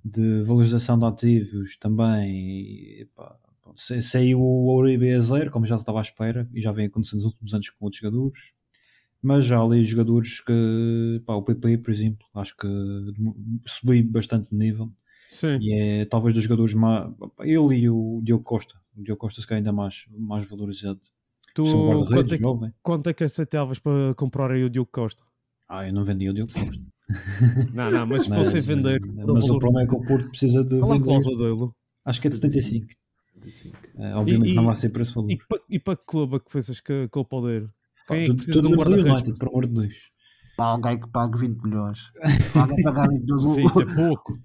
de valorização de ativos também, saiu o Uribe a zero, como já se estava à espera, e já vem acontecendo nos últimos anos com outros jogadores. Mas já ali jogadores que, pá, o PP, por exemplo, acho que subiu bastante de nível Sim. e é talvez dos jogadores mais. Ele e o Diogo Costa. O Diogo Costa se calhar ainda mais, mais valorizado. Tu, quanto, é, que- jovem. quanto é que aceitavas para comprar aí o Diogo Costa? Ah, eu não vendi o Diogo Costa. Não, não, mas se Mas, fossem vender. mas, por um o problema é que o Porto precisa de Qual é a cláusula dele? Acho que é de 75. Eh, obviamente E- não vai ser por esse valor. E para, e para que clube é que pensas que, que ele pode ir? Quem é que precisa tudo de um guarda-redes? Por amor de Deus. Pá, alguém que pague 20 milhões. Alguém pagar 20 milhões. Sim, é pouco.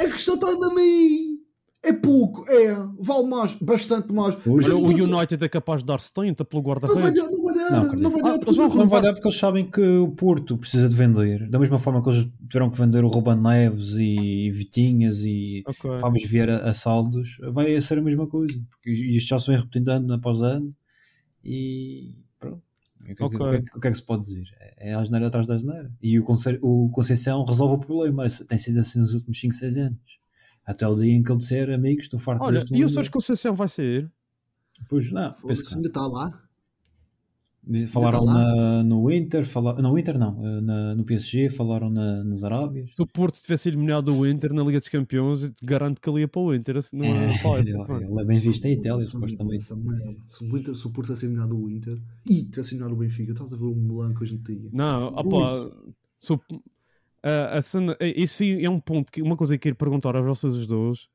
A questão está na mim. É pouco, é. Vale mais, bastante mais. Olha, o Não United é capaz de dar 70 pelo vai guarda-redes. dar, não vai dar, Não, não, vai dar. Ah, porque eles vão o Não vai dar porque eles sabem que o Porto precisa de vender. Da mesma forma que eles tiveram que vender o Ruben Neves e Vitinhas e Ok. Fábio Vieira a saldos, vai ser a mesma coisa. Porque isto já se vem repetindo ano após ano e pronto. O que, é que- Ok. o que é o que é que se pode dizer? É a asneira atrás da asneira. E o, Conce- o Conceição resolve o problema. Tem sido assim nos últimos 5, 6 anos. Até o dia em que ele disser, amigos, estou farto Olha, deste e o mundo." Sérgio Conceição vai sair? Pois não, penso que ainda está lá. Falaram lá? na- no Inter, fala, no Inter não, eh, na- no PSG, falaram na- nas Arábias. Se o Porto tivesse eliminado o Inter na Liga dos Campeões, eu garanto que ele ia para o Inter. assim, Não é, É, ele, ele é bem visto em Itália, supostamente. Se o Inter- se o Porto tivesse eliminado o Inter e tivesse eliminado o Benfica, estás a ver o Milan que a gente tinha. Não, opá, se o- a cena- é- isso é um ponto, que, uma coisa que eu quero perguntar a vocês os dois.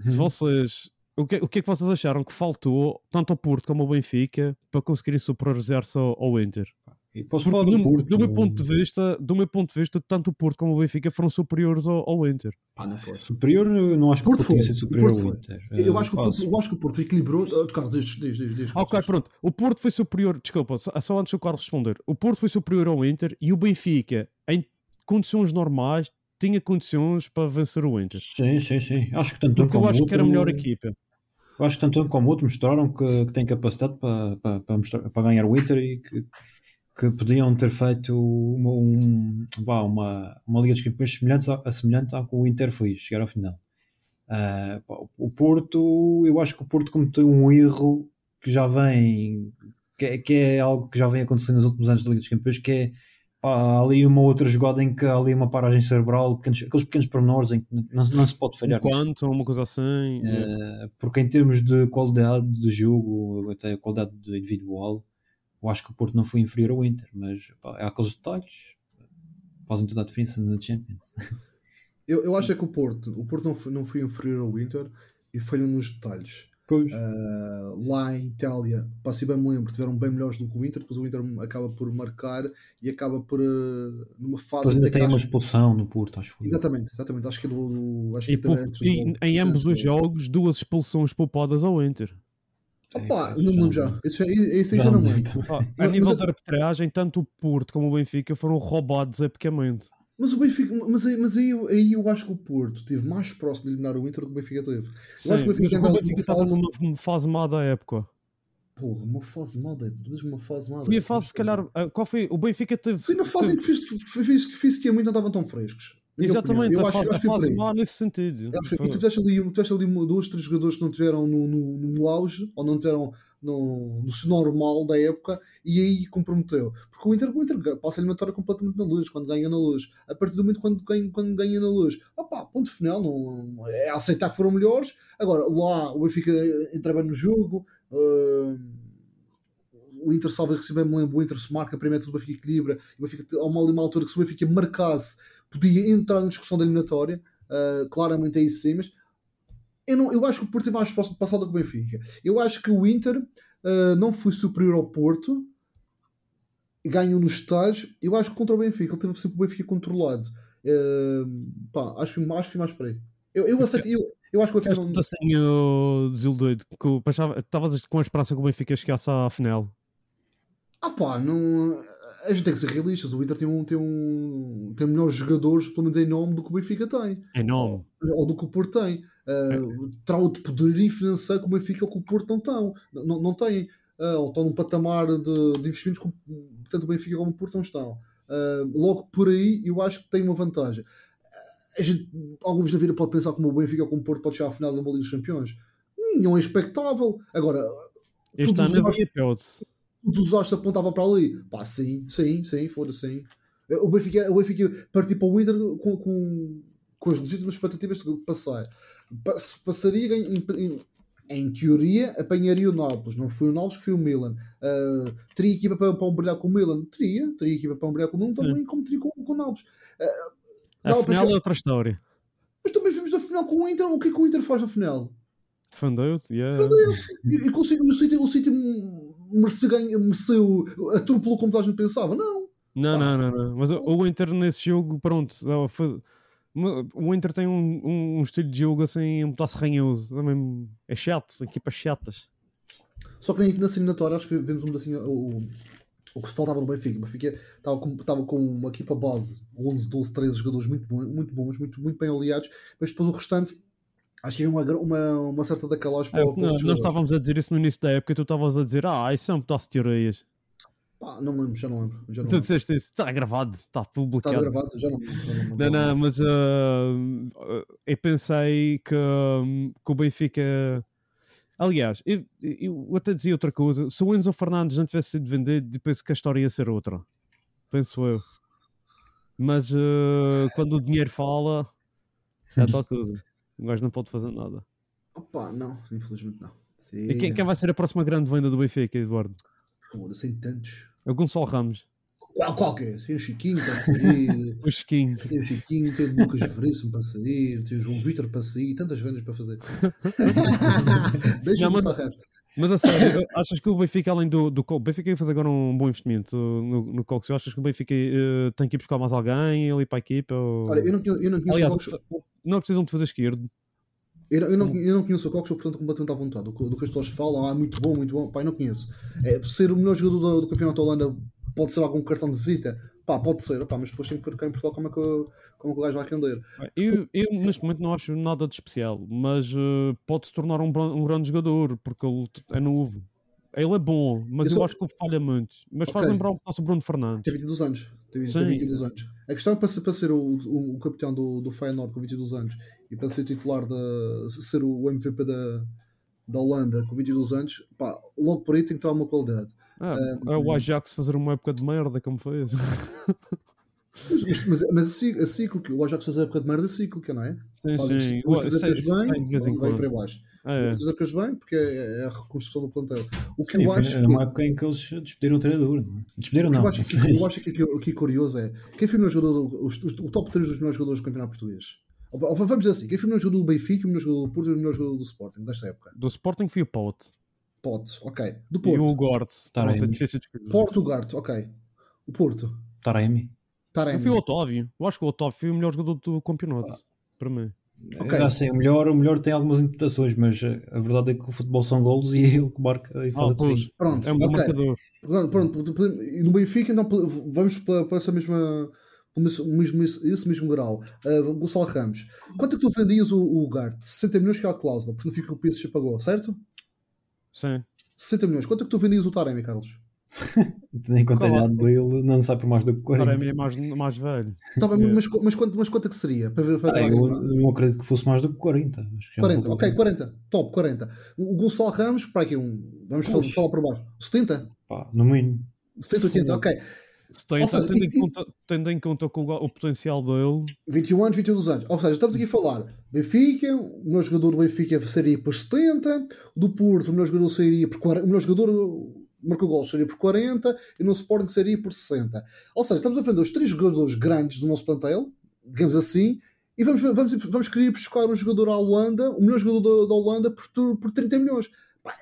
Se vocês, o, que, o que é que vocês acharam que faltou, tanto ao Porto como ao Benfica, para conseguirem superar-se ao, ao Inter? E posso Porque falar do do, Porto. do meu ponto de vista, do meu ponto de vista, tanto o Porto como o Benfica foram superiores ao, ao Inter. Pá, não foi. Superior, eu não acho que o Porto foi, sido superior Porto ao. Inter. Eu Eh, acho, que o Porto, eu acho que o Porto equilibrou. Ah, Carlos, diz, diz, diz, diz. Ok, pronto. O Porto foi superior, desculpa, só só antes do Carlos responder. O Porto foi superior ao Inter e o Benfica, condições normais, tinha condições para vencer o Inter. Sim, sim, sim. Acho que tanto um Porque eu como acho o que era a outro- melhor equipa. Eu acho que tanto um como outro mostraram que, que têm capacidade para, para, para, mostrar- para ganhar o Inter e que, que podiam ter feito uma, um- vá, uma, uma Liga dos Campeões semelhante, à- semelhante à que o Inter foi, chegar ao final. Pá, o Porto, eu acho que o Porto cometeu um erro que já vem, que é, que é algo que já vem acontecendo nos últimos anos da Liga dos Campeões, que é há ali uma outra jogada em que há ali uma paragem cerebral, pequenos- aqueles pequenos pormenores em que não, não se pode falhar. ou uma coisa assim. Eh, porque em termos de qualidade de jogo, até qualidade de individual, eu acho que o Porto não foi inferior ao Inter, mas pá, há aqueles detalhes que fazem toda a diferença na Champions. Eu, eu acho é que o Porto, o Porto não foi, não foi inferior ao Inter e falhou nos detalhes. Pois. Ah, lá em Itália, pá, se bem me lembro, tiveram bem melhores do que o Inter, depois o Inter acaba por marcar e acaba por ah, numa fase Depois ainda tem uma acho- expulsão no Porto, acho que foi. Exatamente, exatamente. Acho que é do, acho que E, é do e jogo. em Sim, ambos os sim. jogos, duas expulsões poupadas ao Inter. Opa, É, não me lembro já-. Isso, é- isso aí já já não me lembro. a nível mas- de arbitragem, tanto o Porto como o Benfica foram roubados epicamente. Mas o Benfica, mas, aí, mas aí, eu- aí eu acho que o Porto esteve mais próximo de eliminar o Inter do que o Benfica teve. Sim, acho que o Benfica o Benfica estava fase- numa fase má da época. Porra, uma fase má. Mesmo uma fase má. Foi a fase, se calhar, ah, qual foi? O Benfica teve. Foi na fase em que fiz, fiz, que a muito não estavam tão frescos. Exatamente. Eu a acho, fase, eu a acho por fase má nesse sentido. Eu acho E tu tiveste ali, tu tiveste ali uma- dois, três jogadores que não tiveram no, no, no auge, ou não tiveram no, no normal da época, e aí comprometeu. Porque o Inter, o Inter passa a eliminatória completamente na luz, quando ganha na luz. A partir do momento quando ganha, quando ganha na luz, opá, ponto final, não, é aceitar que foram melhores. Agora, lá o Benfica entra bem no jogo. ah, o Inter salva e recebe, me lembro, o Inter se marca, primeiro tudo o Benfica equilibra, e o Benfica, há uma, uma altura que se o Benfica marcasse, podia entrar na discussão da eliminatória, uh, claramente é isso sim, mas eu, não, eu acho que o Porto é mais próximo de passar do que o Benfica. Eu acho que o Inter uh, não foi superior ao Porto, ganhou nos estágios, eu acho que contra o Benfica, ele teve sempre o Benfica controlado. Uh, pá, acho, que- acho que mais para aí. Eu, eu, aceito, eu, eu acho que o Benfica não... Assim desiludido. Estavas com a esperança que o Benfica chegasse à final. Ah pá, não... a gente tem que ser realistas. O Inter tem, um, tem, um, tem melhores jogadores, pelo menos em nome, do que o Benfica tem. É nome. Ou do que o Porto tem. Uh, terá outro poderio financeiro que o Benfica ou que o Porto não estão. Não, não têm. Uh, ou estão num patamar de, de investimentos que tanto o Benfica como o Porto não estão. Uh, logo por aí, eu acho que tem uma vantagem. A gente, alguns da vida pode pensar como o Benfica ou como o Porto pode chegar à final da Liga dos Campeões. Não é expectável. Agora, Este ano havia todos os astros apontavam para ali. Pá, sim, sim, sim, foda sim. O Benfica, o Benfica partiu para o Inter com, com, com as legítimas expectativas de passar. Pa- se Passaria, em- em- em teoria, apanharia o Nápoles. Não foi o Nápoles que foi o Milan. Uh, teria equipa para, para brilhar com o Milan? Teria. Teria equipa para brilhar com o Milan também, como teria com, com o Nápoles. Uh, final é outra história. Mas também vimos a final com o Inter. O que é que o Inter faz na final? Defendeu-se, yeah. E, e com o City- o City, mereceu, atropelou como toda a gente pensava. Não. Não, não, não, não. Mas o, o Inter nesse jogo, pronto, foi- o Inter tem um, um, um estilo de jogo assim, um pedaço ranhoso. Também é chato, equipas chatas. Só que na, na eliminatória acho que vimos um pedacinho o, o que se faltava no Benfica. O Benfica estava com, estava com uma equipa base, 11, 12, 13 jogadores muito, bons, muito bons, muito, muito bem aliados, mas depois o restante acho que havia uma, uma, uma certa decalagem para, É, para nós, estávamos a dizer isso no início da época e tu estavas a dizer, ah, isso é um pedaço de teorias. Pá, não me lembro, já não lembro. Já não Tu lembro. disseste isso, está gravado, está Está publicado. gravado? Já não lembro. já não, Não, não, mas ah, eu pensei que, hum, que o Benfica. Aliás, eu, eu até dizia outra coisa. Se o Enzo Fernandes não tivesse sido vendido, penso que a história ia ser outra. Penso eu. Mas ah, quando o dinheiro fala, é tal coisa. O gajo não pode fazer nada. Opa, não, infelizmente não. Sim, E quem, quem vai ser a próxima grande venda do Benfica, Eduardo? Foda-se, tem tantos. É o Gonçalo Ramos. Qual, qualquer. Tem o Chiquinho para sair, O Chiquinho. tem o Chiquinho, tem o Lucas Veríssimo para sair, tem o João Vitor para sair, tantas vendas para fazer. Deixa Não, me mas- Mas a sério, achas que o Benfica, além do, do o Benfica ia fazer agora um bom investimento no, no Cox? Achas que o Benfica eh, tem que ir buscar mais alguém ali para a equipa? Ou... Olha, eu não, conheço- eu não conheço Aliás, não precisam de fazer esquerdo. Eu, não- eu, não, eu não conheço o Cox, portanto, completamente à vontade. Do, que- do que as pessoas falam, ah, muito bom, muito bom, pá, eu não conheço. É, ser o melhor jogador do, do campeonato da Holanda pode ser algum cartão de visita? Pá, pode ser, pá, mas depois tem que ver cá em Portugal como é que, o- como é que o gajo vai render. Eu, eu neste momento não acho nada de especial, mas eh, pode se tornar um, um grande jogador porque ele é novo. Ele é bom, mas Eu eu, só- acho que ele falha muito. Mas faz Ok. lembrar o nosso Bruno Fernandes. Tem 22 anos. Tem, tem Sim. 22 anos. A questão é para ser, para ser o, o, o capitão do, do Feyenoord com 22 anos e para ser titular da ser o MVP da, da Holanda com 22 anos, pá, logo por aí tem que ter alguma qualidade. Ah, Eh, é o Ajax fazer uma época de merda como fez. Mas, mas, mas, a cíclica, o Ajax faz a época de merda cíclica, não é? Sim, Faz sim. duas, três sei bem, de vez em vai quando. para baixo. É. Duas bem, porque é, é a reconstrução do plantel. O que Sim, eu foi acho era uma que- época em que eles despediram o treinador. não é? Despediram o que não. eu acho, que, eu acho que aqui, aqui curioso é quem foi o melhor jogador, os- o top 3 dos melhores jogadores do campeonato português? Ou- ou Vamos dizer assim, quem foi o melhor jogador do Benfica, o melhor jogador do Porto e o melhor jogador do Sporting desta época? Do Sporting foi o Pote. Pote, ok. Do E Porto. o Gort. Taremi. Pronto, difícil de escolher. Porto, ok. O Porto. Taremi. Taremi. Eu fui o Otávio. Eu acho que o Otávio foi o melhor jogador do campeonato. Para mim. Ok. Já sei, o melhor, o melhor tem algumas interpretações, mas eh, a verdade é que o futebol são golos e é ele que marca e faz Ah, pois. Pronto, É um bom ok. marcador. Pronto, pronto, pronto. E no Benfica, então, vamos para, para essa mesma. Esse mesmo, esse mesmo grau. Uh, Gonçalo Ramos, quanto é que tu vendias o, o Garte? 60 milhões que é a cláusula, porque não fica que o PSG pagou, certo? Sim. 60 milhões. Quanto é que tu vendias o Taremi, Carlos? Tendo em conta a idade dele, não sai por mais do que 40. Taremi é mais, mais velho. Tá bem, É. mas, mas, quanto, mas quanto é que seria? Para ver, para Ah, eu não acredito que fosse mais do que 40. Acho que já não 40, vou ok, dizer. 40. Top, 40. O Gonçalo Ramos, para aqui, um, vamos falar, falar por baixo. 70? Pá, no mínimo. 70, 80, ok. Tem, seja, tendo, e- em conta, tendo em conta com o, o potencial dele, 21 anos, 22 anos. Ou seja, estamos aqui a falar Benfica, o melhor jogador do Benfica sairia por 70, o do Porto, o melhor jogador sairia por 40, o melhor jogador marcou gols sairia por 40 e no Sporting sairia por 60. Ou seja, estamos a vender os três jogadores grandes do nosso plantel, digamos assim, e vamos, vamos, vamos querer buscar um jogador à Holanda, o melhor jogador da, da Holanda por, por 30 milhões.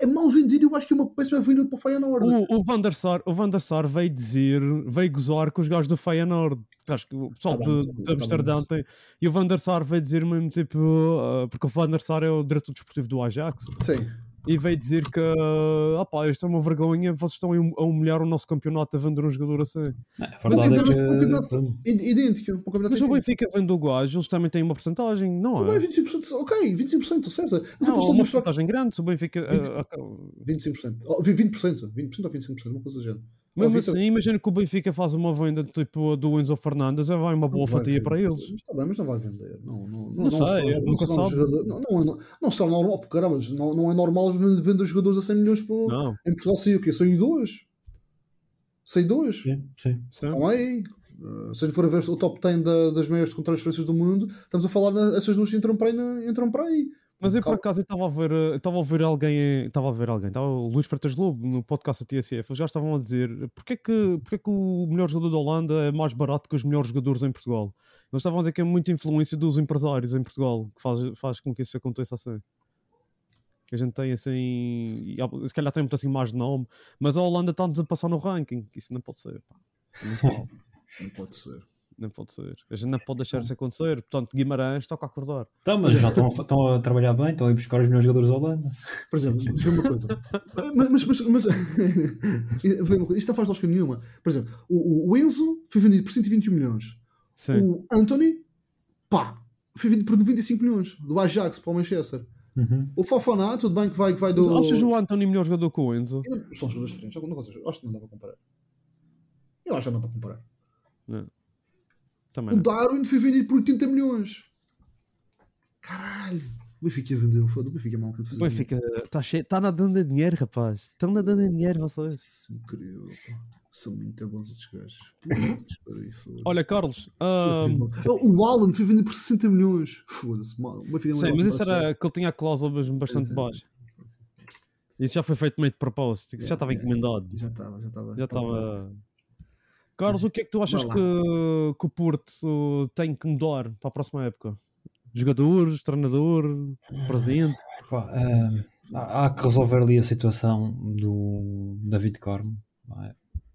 É mal vendido, eu acho que é uma péssima vendida para o Feyenoord. o, o, Van der Sar, o Van der Sar veio dizer, veio gozar com os gajos do Feyenoord. Acho que o pessoal Tá bem, de, tá de bem. Amsterdão tem. E o Van der Sar veio dizer mesmo tipo. ah, porque o Van der Sar é o diretor desportivo do Ajax. Sim. E veio dizer que. Ah, pá, isto é uma vergonha, vocês estão a hum- humilhar o nosso campeonato a vender um jogador assim. Não, a Mas, é mas o campeonato- que. I- Idêntico. campeonato Mas o. Benfica vende o gajo, eles também têm uma porcentagem, não Não é? é 25%, ok, 25%, certo? Mas Não, uma porcentagem grande, se o Benfica. 20. ah, ah, 25%. Oh, 20%. 20% ou 25%, uma coisa do género. Mesmo Oh, Vitor, assim, imagina que o Benfica faz uma venda tipo a do Enzo Fernandes, já vai uma boa não vai fatia para vender. eles. Está bem, mas não vai vender. Não, não, Não sei, eu nunca um sabe. não, não, é não normal, porque caramba, não, não é normal vender os jogadores a 100 milhões por. Não, Em Portugal saiu o quê? Saiu dois. Saiu dois. Sim, sim. sim. Não é? Uh, Se a gente for a ver o top 10 da- das maiores transferências do mundo, estamos a falar, na- essas duas entram para aí. entram para aí. Mas eu por acaso estava a ver, eh, estava a ver alguém, estava a ver alguém, estava o Luís Freitas Lobo no podcast da TSF, eles já estavam a dizer porque é que, porque é que o melhor jogador da Holanda é mais barato que os melhores jogadores em Portugal. Eles estavam a dizer que é muita influência dos empresários em Portugal que faz, faz com que isso aconteça assim. Que a gente tem assim, se calhar tem muito assim mais de nome, mas a Holanda está-nos a passar no ranking, isso não pode ser. pá. Não pode, Não pode ser. Não pode ser. A gente não pode deixar isso acontecer. Portanto, Guimarães toca a acordar. Então, mas já estão, a- estão a trabalhar bem, estão a ir buscar os melhores jogadores da Holanda. Por exemplo, ver uma coisa. mas, mas, mas, mas vê uma coisa, isto não faz lógica nenhuma. Por exemplo, o, o Enzo foi vendido por 121 milhões. Sim. O Anthony, pá, foi vendido por 95 milhões. Do Ajax para o Manchester. Uhum. O Fofaná, tudo bem que vai, que vai Mas do. achas o Anthony melhor jogador que o Enzo? São jogadores diferentes. Não, não, acho que não dá para comparar. Eu acho que não dá para comparar. Também O. Darwin foi vendido por 80 milhões. Caralho. O Benfica vendeu. Foda-se. O Benfica é mau. O Benfica está cheio, está nadando em dinheiro, rapaz. Estão nadando em dinheiro vocês. Isso é Incrível. pá. São muito bons estes gajos. Que. Olha, Carlos, ahm, O Alan foi vendido por 60 milhões. Foda-se. mal. Não sim, é mas isso era que ele tinha a cláusula mesmo bastante baixa. Isso já foi feito meio de propósito. Isso já estava encomendado. Já estava, já estava. Já estava. Carlos, o que é que tu achas que, que o Porto uh, tem que mudar para a próxima época? Jogadores, treinador, presidente? Ah, há, que resolver ali a situação do David Cormo. é?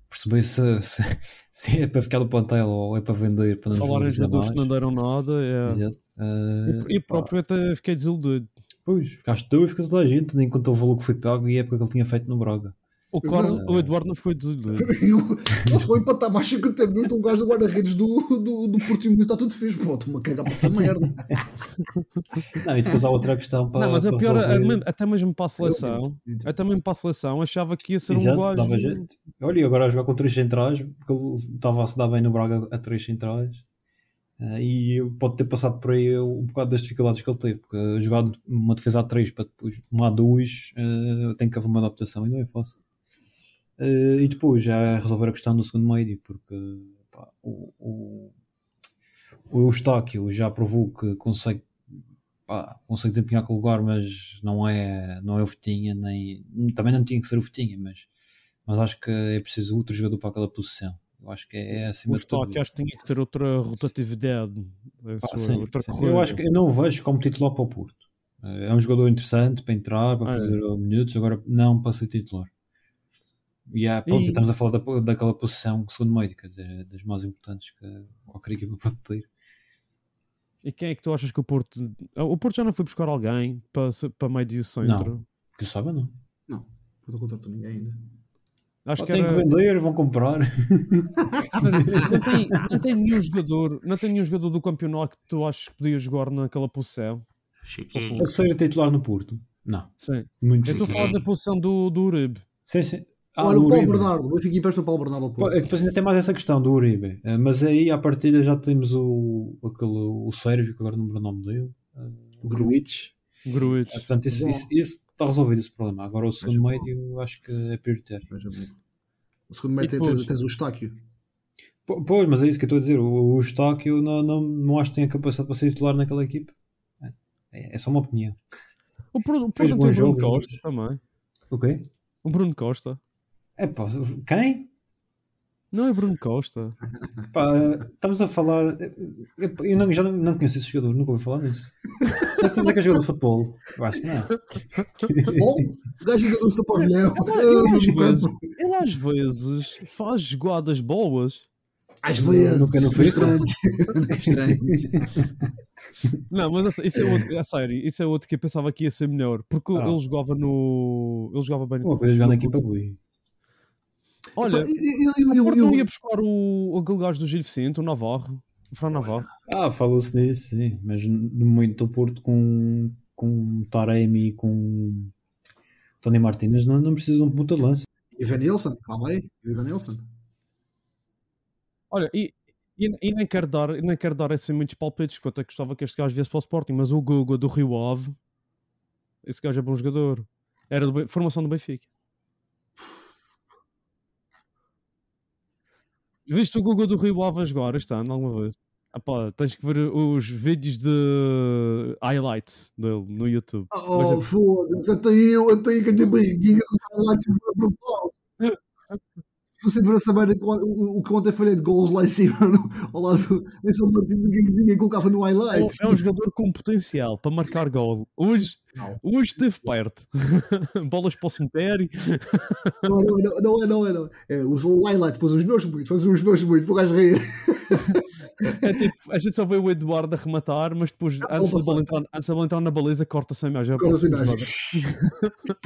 Perceber se, se, se é para ficar no plantel ou é para vender para não Falar em jogadores que não deram nada. é- Exato. Ah, E, e próprio até fiquei desiludido. Pois, ficaste tu e fica toda a gente, nem contou o valor que foi pago e a época que ele tinha feito no Braga. O, Carlos, o Eduardo não ficou desiludido. Eles foram empatar mais 50 minutos. Um gajo do guarda-redes do, do, do Portimonense está tudo fixe. Pô, estou-me a cagar para essa merda. Não, e depois há outra questão para. Não, mas a para pior, resolver. até mesmo- para a seleção, até mesmo para a seleção, achava que ia ser um Exato, gajo. dava jeito. Olha, e agora a jogar com três centrais, porque ele estava a se dar bem no Braga a três centrais. Ah, e pode ter passado por aí um bocado das dificuldades que ele teve, porque jogar uma defesa a 3 para depois uma a 2 tem que haver uma adaptação e não é fácil. Ah, e depois já resolver a questão do segundo médio, porque pá, o, o, o Eustáquio já provou que consegue, pá, consegue desempenhar aquele lugar, mas não é, não é o Fitinha, nem, também não tinha que ser o Fitinha, mas, mas acho que é preciso outro jogador para aquela posição. Eu acho que é, é acima O de tudo. acho que tinha que ter outra rotatividade. Ah, Essa- sim, outra sim. Eu acho que eu não o vejo como titular para o Porto. Eh, É um jogador interessante para entrar, para Ah, é. fazer minutos, agora não para ser titular. E há, pronto, E- estamos a falar da, daquela posição segundo meio, quer dizer, das mais importantes que qualquer equipa pode ter. E quem é que tu achas que o Porto. Ah, O Porto já não foi buscar alguém para, para meio de centro? Que eu saiba, não. Não, não contratou ninguém ainda. Acho que era... que vender, vão comprar. não, tem, não tem nenhum jogador, não tem nenhum jogador do campeonato que tu achas que podia jogar naquela posição. A ser titular no Porto? Não. Sim. Muito Eu estou a falar da posição do, do Uribe. Sim, sim. Ah, Olha, o Paulo Uribe. Bernardo. O Benfica empresta o Paulo Bernardo ao Porto. é que depois ainda tem mais essa questão do Uribe. Eh, Mas aí, à partida, já temos o, aquele, o Sérvio, que agora não me lembro o nome dele. eh, O Gruitch. Gruitch. Eh, Portanto, isso, isso, isso está resolvido esse problema. Agora o segundo bom. médio acho que é prioritário. Veja bem. O segundo meio E tens, depois? tens, tens o Estáquio. Po- Pois, mas é isso que eu estou a dizer. O, o Estáquio não, não, não acho que tenha capacidade para ser titular naquela equipe. É, é só uma opinião. O Bruno, o tem o Bruno Costa também. O quê? O Bruno Costa. É pá, quem? Não é Bruno Costa. Pá, estamos a falar. Eu, eu não, já não, não conheço esse jogador, nunca ouvi falar nisso. Mas dizer que é jogador de futebol. Eu acho que não. Bom, o gajo jogador do pavilhão. Ele às, vezes, ele às vezes faz jogadas boas. Às vezes. Nunca não fez estranho. Não, mas isso é outro, é sério, isso é outro que eu pensava que ia ser melhor. Porque Ah. ele jogava no. Ele jogava bem. Uma coisa é jogar na equipa boa. Olha, Epá, eu- eu- o eu- Porto eu- não ia buscar o, aquele gajo do Gil Vicente, o Navarro. O Fran Navarro. Ah, falou-se nisso, sim. Mas no momento do Porto com, com Taremi e com Tony Martínez não, não precisam de ponta de lança. Ivan Nilsson, calma aí. Ivan Nilsson. Olha, e, e, e nem quero dar, nem quero dar assim muitos palpites, porque eu até gostava que este gajo viesse para o Sporting, mas o Guga do Rio Ave, esse gajo é bom jogador. Era de formação do Benfica. Viste o Guga do Rio Ave a jogar este ano, alguma vez? Ah pá, tens que ver os vídeos de highlights dele no YouTube. Oh, foda-se, até eu, até eu que minha barriguinha foi brutal. Se você a saber o, o que ontem falei de gols lá em cima, no, ao lado em São Martinho, ninguém, ninguém colocava no É highlight. é um jogador com potencial para marcar gol. Hoje. Hoje esteve perto. Bolas para o cemitério. Não, não, não, é, não é, não é. é usou o highlight, depois os meus muitos, faz os meus muitos, para o gajo rir. É tipo, a gente só vê o Eduardo a rematar, mas depois, Ah, antes, da bola entrar, antes da bola entrar na baliza, corta-se a imagem. Assim, Para o gajo.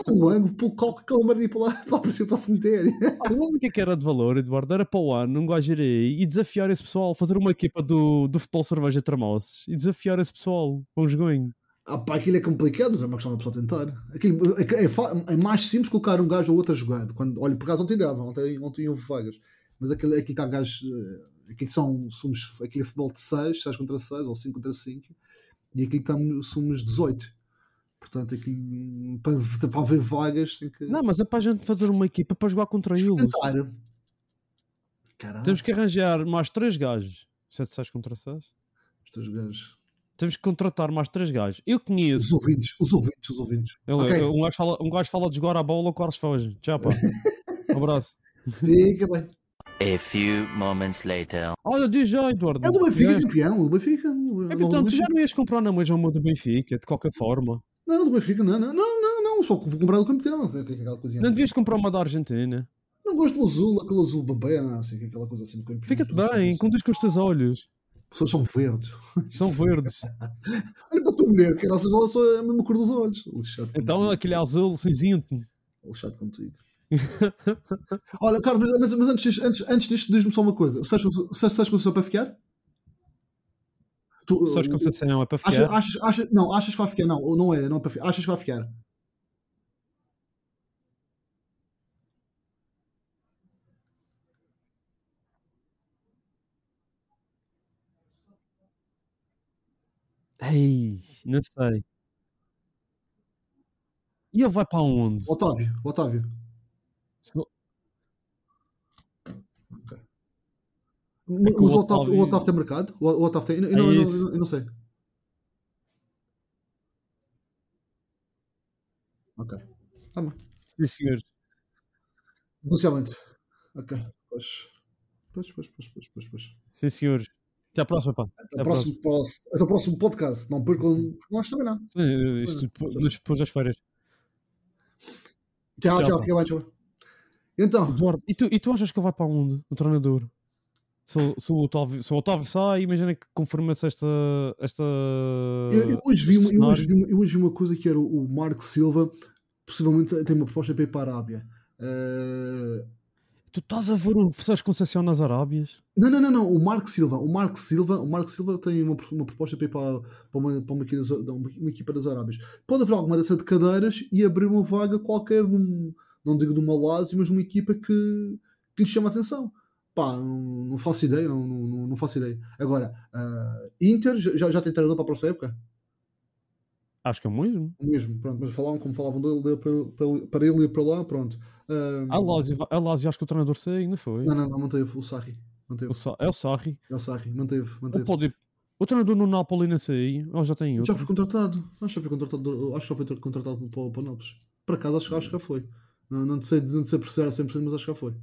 Pelo ângulo, pelo cálculo que ele manda para aparecer para o cemitério. Ah, mas o que é que era de valor, Eduardo? Era para o ano um gajo ir aí e desafiar esse pessoal, fazer uma equipa do, do futebol cerveja Tramoços e desafiar esse pessoal com um joguinho. Ah, pá, aquilo é complicado, mas é uma questão da pessoa tentar. Aquilo, é, é é mais simples colocar um gajo ou outro a jogar. Quando, olha, por acaso ontem dava, ontem, ontem houve vagas. Mas aquilo, aquilo está gajos. eh, Aquilo são. Somos, aquilo é futebol de 6, 6 contra 6 ou 5 contra 5. E aqui estamos, somos 18. Portanto, aqui, para, para haver vagas, tem que. Não, mas é para a gente fazer uma equipa para jogar contra eles. tentar. Caralho, Temos que arranjar mais três gajos. 7 6 contra 6. estes gajos. Temos que contratar mais três gajos. Eu Os conheço. ouvintes, os ouvintes, os ouvintes. Ele- Ok. um, gajo fala, um gajo fala de jogar a bola, o Carlos foge. Tchau, pá. Um abraço. Fica bem. A few moments later. Olha, diz já, Eduardo. É do Benfica, É. campeão. Do Benfica. É, então, tu já não ias comprar na mesma uma do Benfica, de qualquer forma. Não, do Benfica, não, não, não, não, não, só que vou comprar do campeão, não sei o que é aquela coisinha Não assim. devias comprar uma da Argentina. Não gosto do azul, aquele azul bebê, não sei é aquela coisa assim do campeão. Fica-te bem, condiz com os teus olhos. As pessoas são verdes. São verdes. Olha para a tua mulher, que a bola só é a mesma cor dos olhos. Então aquele azul cinzento. Lixado contigo. Olha, Carlos, mas, mas antes, disto- antes, antes disto, diz-me só uma coisa. Sabes que o seu para ficar? Tu, Sós Conceição é para Achas, ficar. achas, achas, não, achas que vai ficar? Não, não é, não é para ficar. Achas que vai ficar? Ei, não sei. E ele vai para onde? Otávio, Otávio. Não- que o o Otávio, o Otávio tem mercado? O, Otávio tem. Eu, É não, eu, eu não sei. Ok. Tá bem. Sim, senhor. Negociamento. Ok. Pois. Pois, pois, pois, pois, pois, pois. Sim, senhor. Até à próxima, pá. Até, o próximo, próximo- até o próximo podcast. Não percam. Nós também não. Sim, isto depois, depois das férias. Tchau, Tchau. Fica bem, tchau. Então, Eduardo, e tu, e tu achas que ele vai para onde? O treinador? Se, o- se, o Otávio, se o Otávio sai, imagina que confirma-se esta. esta eu, eu hoje vi, eu, hoje vi, eu hoje vi uma coisa que era o, o Marco Silva. Possivelmente tem uma proposta para ir para a Arábia. Eh, Tu estás a ver o Sérgio Conceição nas Arábias? Não, não, não, não. O Marco Silva, o Marco Silva, o Marco Silva tem uma, uma proposta para ir para, para, uma, para uma, equipa das, uma, uma equipa das Arábias. Pode haver alguma dessa de cadeiras e abrir uma vaga qualquer, num, não digo de uma Lazio, mas numa equipa que, que lhe chama a atenção. Pá, não, não faço ideia, não, não, não faço ideia. Agora, ah, Inter já, já tem treinador para a próxima época? Acho que é o mesmo. O mesmo, pronto, mas falavam como falavam dele, para, para, para ele ir para lá, pronto. A Lazio, a Lazio acho que o treinador saiu, não foi? não, não, não, manteve o Sarri. Manteve. O Sa- é o Sarri. É o Sarri, manteve. Manteve. pode ir- O treinador no Napoli não saiu. Ou já tem outro. Já foi contratado. Acho que já foi contratado. Acho que já foi contratado para, para o Nápoles. Por acaso, acho, que- acho que já foi. Não, não sei, não sei precisar a 100%, mas acho que já foi.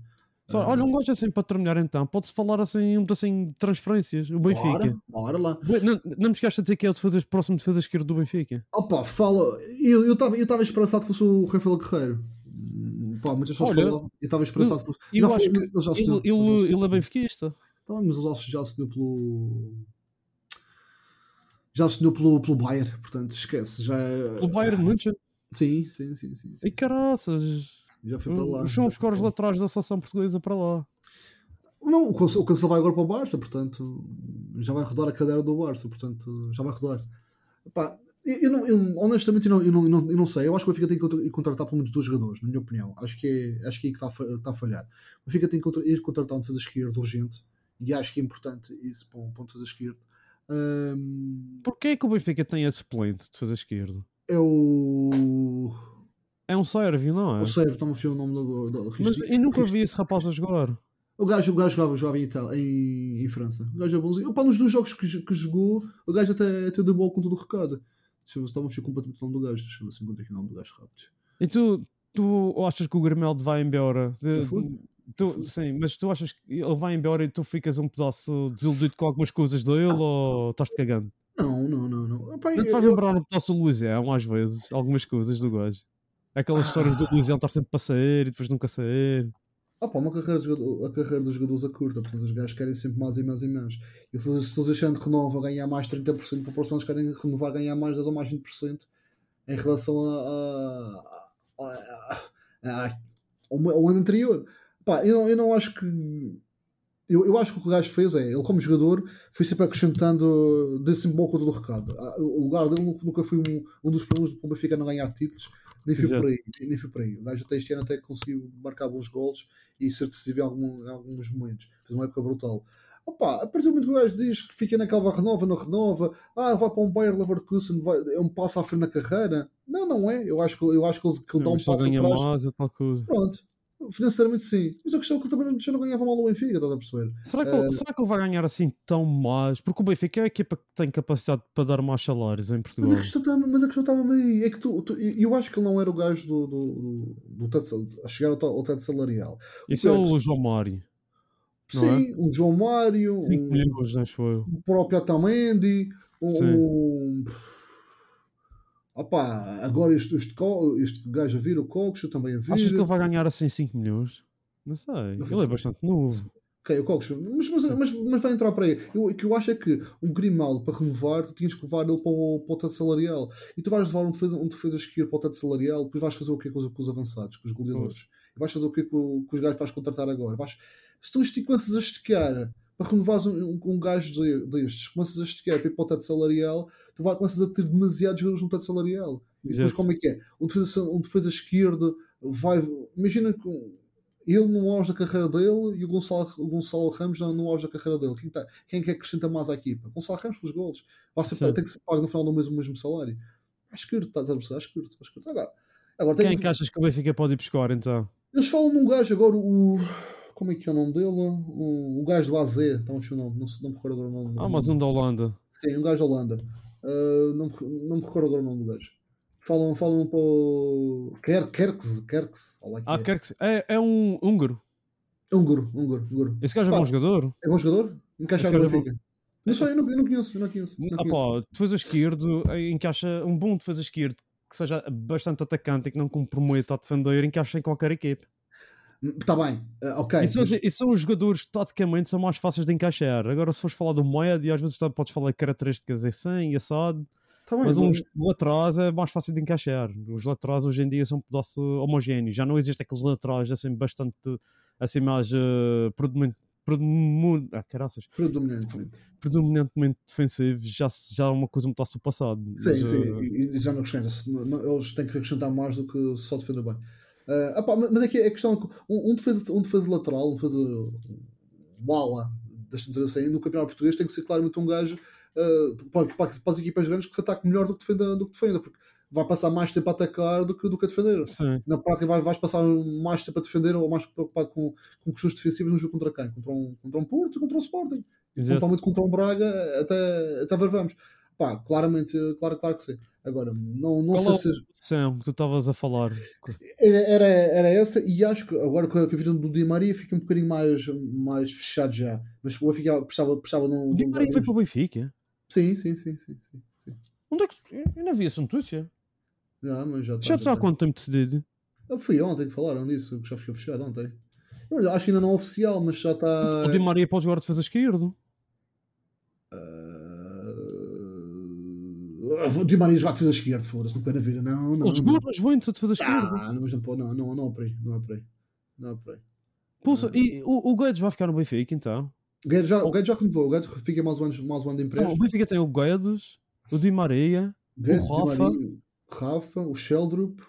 Só- olha, um gajo assim para terminar então. Pode-se falar assim, um assim de transferências. O Benfica. Bora, bora lá. Não, não me esqueças de dizer que é o defesa, próximo defesa esquerdo do Benfica. Opa, fala. Eu estava eu estava esperançado que fosse o Rafael Guerreiro. Hum, Pá, muitas pessoas Olha, falavam. Eu estava esperançado que fosse. Eu Já acho foi- que ele já ele, ele, ele é benfiquista. Bem, mas ele já- já assinou pelo. Já assinou pelo, pelo Bayern, portanto, esquece. Já... O Bayern München. Sim, sim, sim. sim, sim, E caraças. Já foi para lá. São já os laterais da seleção portuguesa para lá. Não, o Cancelo, vai agora para o Barça, portanto, já vai rodar a cadeira do Barça, portanto, já vai rodar. Eu, eu não, eu, honestamente, eu não, eu, não, eu, não, sei. Eu acho que o Benfica tem que contratar pelo menos dois jogadores, na minha opinião. Acho que é, acho que é aí que está a, fa- está a falhar. O Benfica tem que ir contratar um defesa esquerdo urgente, e acho que é importante isso para um, para um defesa esquerdo. Ahm, Porquê é que o Benfica tem esse suplente de defesa esquerdo? é o. É um sérvio, não é? O Sérvio, está-me a o nome do. do, do Mas eu nunca vi esse rapaz a jogar. O gajo, o gajo jogava, jogava em, Itália, em, em França. O gajo é bonzinho. Opa, nos dois jogos que, que jogou, o gajo até, até deu boa com todo o recado. Deixa eu ver se estava a mexer completamente o nome do gajo. Deixa eu ver se encontro aqui o nome do gajo rápido. E tu, tu achas que o Grimaldo vai embora? De- tu- sim, mas tu achas que ele vai embora e tu ficas um pedaço desiludido com algumas coisas dele ou estás-te cagando? Não, não, não. não. Não te faz eu- lembrar um pedaço do Luizão às vezes, algumas coisas do gajo. Aquelas histórias do Luizão estar sempre para sair e depois nunca sair. Opa, uma carreira jogador, a carreira dos jogadores a curta, portanto os gajos querem sempre mais e mais e mais. E se, se eles achando que renova ganhar mais 30%, para o próximo ano querem renovar ganhar mais 10 ou mais 20% em relação a, a- a- a- ao, ano anterior. Pá, eu, não- eu não acho que. Eu, eu acho que o que o gajo fez é, ele como jogador, foi sempre acrescentando, deu sempre boa conta do recado. Ah, O lugar dele nunca- foi um, um dos problemas do Benfica não ganhar títulos, nem foi por aí. Nem foi por aí. O gajo até este ano até conseguiu marcar bons golos e ser decisivo em, algum- em alguns momentos. Fez uma época brutal. Opa, a partir do momento que o gajo diz que fica naquela renova, não renova, ah, vai para um Bayer Leverkusen, vai, é um passo à frente na carreira. Não, não é. Eu acho que, eu acho que ele, que ele dá um passo atrás. mais. Pronto. Financeiramente sim. Mas a questão é que ele também já não ganhava mal no Benfica, estás a perceber? Será que, ele, será que ele vai ganhar assim tão mais? Porque o Benfica é a equipa que tem capacidade para dar mais salários em Mas Portugal. a questão está mas a questão estava aí. É que tu, tu- eu acho que ele não era o gajo do, do, do, do teto, a chegar ao, ao teto salarial. Isso é o João Mário. Não é? Sim, o João Mário, 5 um- milhões, acho eu. o próprio Otamendi, Sim. um- Opa, agora este, este, este gajo a vir, o Coxo também a vir. Achas que ele vai ganhar assim 5 milhões? Não sei. Não Ele é bastante novo. Ok, o Coxo. Mas, mas, mas, mas vai entrar para aí. Eu, o que eu acho é que um Grimaldo para renovar, tu tinhas que levar ele para o, para o teto salarial. E tu vais levar um defesa, um defesa esquerdo para o teto salarial, depois vais fazer o quê com os, com os avançados, com os goleadores? E vais fazer o quê com, com os gajos que vais contratar agora? Vais, se tu esti- começas a esticar para renovares um, um, um gajo de- destes, começas a esticar para ir para o teto salarial, tu vai, começas a ter demasiados jogadores no teto salarial. E depois Exato. como é que é? Um defesa, um defesa esquerdo vai. Imagina que ele no auge da carreira dele e o Gonçalo, o Gonçalo Ramos no, auge da carreira dele. Quem, tá, quem é que acrescenta mais à equipa? Gonçalo Ramos pelos golos. Vai ser, tem que ser pago no final do mês o mesmo salário. Acho curto, estás a perceber? Acho curto, acho curto. Agora, agora Quem é que- que achas que o Benfica pode ir buscar então? eles falam num gajo agora, o. Como é que é o nome dele? O, o gajo do AZ, está o nome, não, não me recordo agora o nome. Ah, mas um da Holanda. Sim, um gajo da Holanda. Ah, não, me- não me recordo agora o nome do gajo. Falam, falam para o. Ker- Kerks, Kerks, que Ah, é. se- é, é um húngaro. Húngaro, húngaro, húngaro. Esse gajo é Pá, bom jogador. É bom jogador? Encaixa Esse agora gajo é. Não sei, eu não, eu não conheço, eu não conheço. eu Não Ah, conheço. pá, defesa esquerdo eh, encaixa um bom defesa esquerdo que seja bastante atacante e que não comprometa a defender, encaixa em qualquer equipe. Está bem, ah, ok. E são, mas- e são os jogadores que taticamente são mais fáceis de encaixar. Agora, se fores falar do médio, às vezes podes falar de características assim e assado, tá bem, mas mas- uns laterais é mais fácil de encaixar. Os laterais hoje em dia são um pedaço homogéneo. Já não existem aqueles laterais assim bastante assim mais uh, predomin- predomin- ah, caraças, predominantemente. predominantemente defensivos. Já, já é uma coisa pedaço do passado. Sim, Mas, sim, uh, e, e já não não- Eles têm que acrescentar mais do que só defender bem. Ah, ah pá, mas mas é que a questão é que um, um, defesa, um defesa lateral, um defesa um ala, deixa-me dizer assim, no campeonato português tem que ser claramente um gajo ah, para, para, para as equipas grandes que ataque melhor do que defenda, do que defenda porque vai passar mais tempo a atacar do que, do que a defender. sim. Na prática vais, vais passar mais tempo a defender ou mais preocupado com, com questões defensivas no jogo contra quem? Contra um, contra um Porto e contra um Sporting. Exato. Totalmente contra um Braga, até, até ver vamos. Pá, claramente, claro, claro que sim. Agora, não, não Qual sei é o- se. Sim, que tu estavas a falar. Era, era, era essa, e acho que agora com a, com a vida do Di Maria fica um bocadinho mais, mais fechado já. Mas o Benfica precisava, precisava de um. O de Di Maria foi para o Benfica. Sim, sim, sim, sim, sim, sim. Onde é que. Eu não vi essa notícia. Já, mas já Já está. está há quanto tempo decidido? Eu fui ontem que falaram disso, que já ficou fechado ontem. Eu acho que ainda não é oficial, mas já está. O Di Maria pode jogar defesa esquerdo. Ah, o Di Maria jogar defesa esquerda, foda-se, não quero ver. Não, não. Jogou nos Juventus a defesa esquerda. Ah, não, mas não, não, não, não é aí, não é aí. Não é aí. Pulsa, e o, o Guedes vai ficar no Benfica então? O Guedes já, o Guedes já renovou, o Guedes fica mais um ano, mais um ano de Então, o. Benfica tem o Guedes, o Di Maria, O Guedes, o Rafa. Maria, Rafa, o Sheldrup,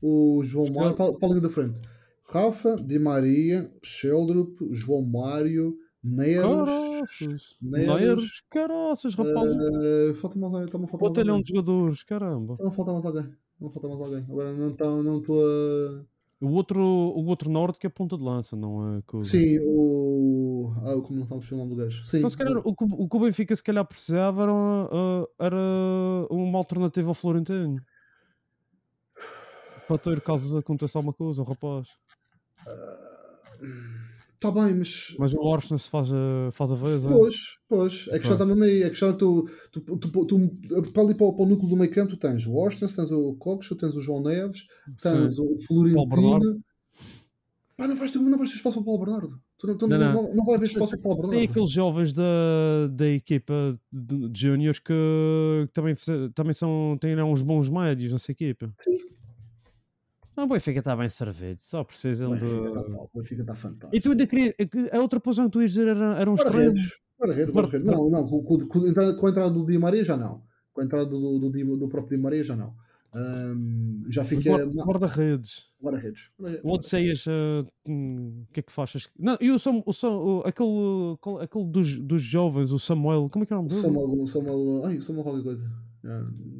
o João Mário, para, para a linha da frente. Rafa, Di Maria, Sheldrup, João Mário, Neres. Neres, caraças, rapaz, eh, falta mais alguém, está-me a faltar mais alguém. de jogadores, caramba. Não falta mais alguém. Não falta mais alguém. Agora não estou não a. O outro, o outro norte que é ponta de lança, não é? Sim, o. Ah, como não estamos a o do gajo. Sim, Então, se calhar, o, que, o que o Benfica se calhar precisava era, uh, era uma alternativa ao Florentino. Para ter caso aconteça alguma coisa, o rapaz. Está bem, mas. Mas o Arsenal se faz a, faz a vez? Pois, pois, é que já Pá. está mesmo aí. É que já tu, tu, tu, para ali para, o- núcleo do meio campo, tu tens o Austin, tens o Coxa, tens o João Neves, tens Sim. o Florentino. Bernardo. Pá, não vais ter, não vais ter espaço para o Paulo Bernardo. Tu não, tu Não, não, não. não, vai haver espaço para o Paulo Tem Bernardo. aqueles jovens da, da equipa de, júniores que, que também, também são, têm lá uns bons médios nessa equipa. Não, o Benfica está bem servido, só precisam de. Top, o Benfica está fantástico. E tu ainda queria. A outra posição que tu ias dizer era, era um estranho. Guarda-redes. Guarda-redes, Guarda- guarda-redes. Não, não, com, com, com, a entrada- do Di Maria já não. Com a entrada do, do, Di- do próprio Di Maria já não. Ahm, já fica. Guarda- Guarda-redes. Guarda-redes. O Odisseias, ah, hum, o que é que faz? Não, e o, Sam, o, Sam, o aquele, aquele dos, dos jovens, o Samuel, como é que é o nome dele? Samuel, Samuel, ai, Samuel qualquer coisa.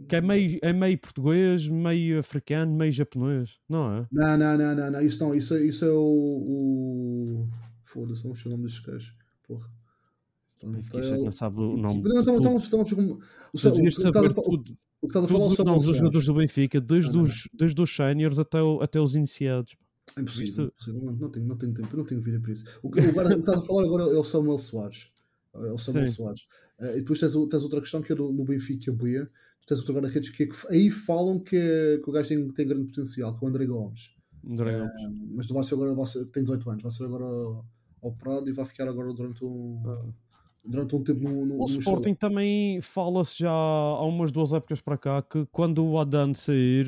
Que é meio, é meio português, meio africano, meio japonês, não é? Não, não, não, não, não, isso não, isso, é- isso é o. o... Foda-se, não sei o nome destes gajos. Porra. Então, Benfica ele- não sabe o nome. Não, então, de então, tudo. então, então, o, que estás a falar Todos é os dos jogadores do Benfica, desde, Não, não, os, desde os séniores até, o- até os iniciados. É impossível, Isto- impossível. Não, não, tenho, não tenho tempo, não tenho vida para isso. O que, o, o que estás a falar agora é o Samuel Soares. É o Samuel Sim. Soares. Eh, e depois tens, tens outra questão que é do, no Benfica B. Tu tens outro guarda-redes que, é que aí falam que, que o gajo tem, tem grande potencial, que é o André Gomes. Dragão. Eh, mas não vai ser agora, vai ser, tem 18 anos, vai ser agora operado e vai ficar agora durante um, durante um tempo no, no, O no Sporting também fala-se já há umas duas épocas para cá que quando o Adan sair,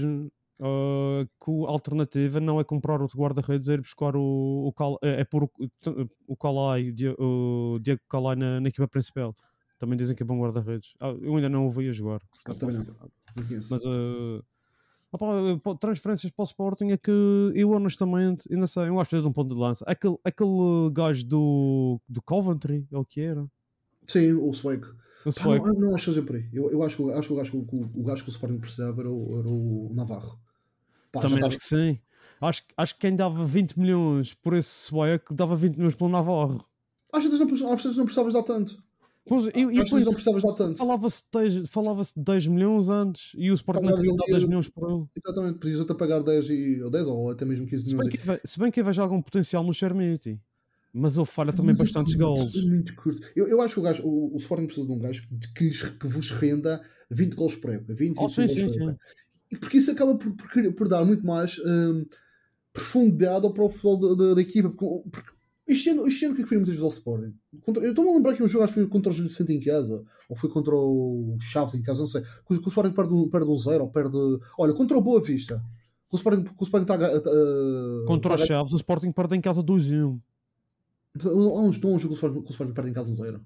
ah, que a alternativa não é comprar outro guarda-redes, é ir buscar o, o Cal- é é pôr o, o Calai, o Die- o Diego Calai na, na equipa principal. Também dizem que é bom guarda-redes. Ah, eu ainda não o vi a jogar. portanto. Mas ah, opá, pá, transferências para o Sporting é que eu honestamente ainda sei, eu acho que é de um ponto de lança. Aquele, aquele gajo do, do Coventry, é o que era? Sim, o Swag. Pá, não, não acho que seja por aí. Eu, eu acho, que, o- acho que o gajo que o, o gajo que o Sporting precisava era o, era o Navarro. Pá, Também acho que sim. Acho, que- acho que quem dava 20 milhões por esse Swag dava 20 milhões pelo Navarro. Às vezes não, às vezes não precisavas dar tanto. Pois, e, e depois não precisavas dar tanto. falava-se de 10, falava-se de 10 milhões antes e o Sporting não Falava queria dar 10 ele- milhões por ele. Exatamente, até pagar 10, e, ou 10 ou até mesmo 15 Se bem, milhões. que, se bem que eu vejo algum potencial no Chermiti. Mas ele falha também Mas é bastantes curto, gols. é muito curto. Eu, eu acho que o, gajo, o, o Sporting precisa de um gajo que, lhes- que vos renda 20 gols por época. 20, Oh, 25 sim, gols sim, por sim. época. E porque isso acaba por, por, por dar muito mais hum, profundidade ao para o futebol da, da- da equipa. Porque, porque este, ano, este ano o que é que foi muitas vezes ao Sporting? Contra- eu estou-me a lembrar que um jogo acho que foi contra o Gil Vicente em casa, ou foi contra o Chaves em casa, não sei. Que o, o Sporting perde, um- perde um zero, ou perde. Olha, contra o Boa Vista. Que o Sporting, que o Sporting está a. ga- a- Contra os a- Chaves, o Sporting perde em casa 2 e 1. Há uns o Sporting, que o Sporting perde em casa um zero.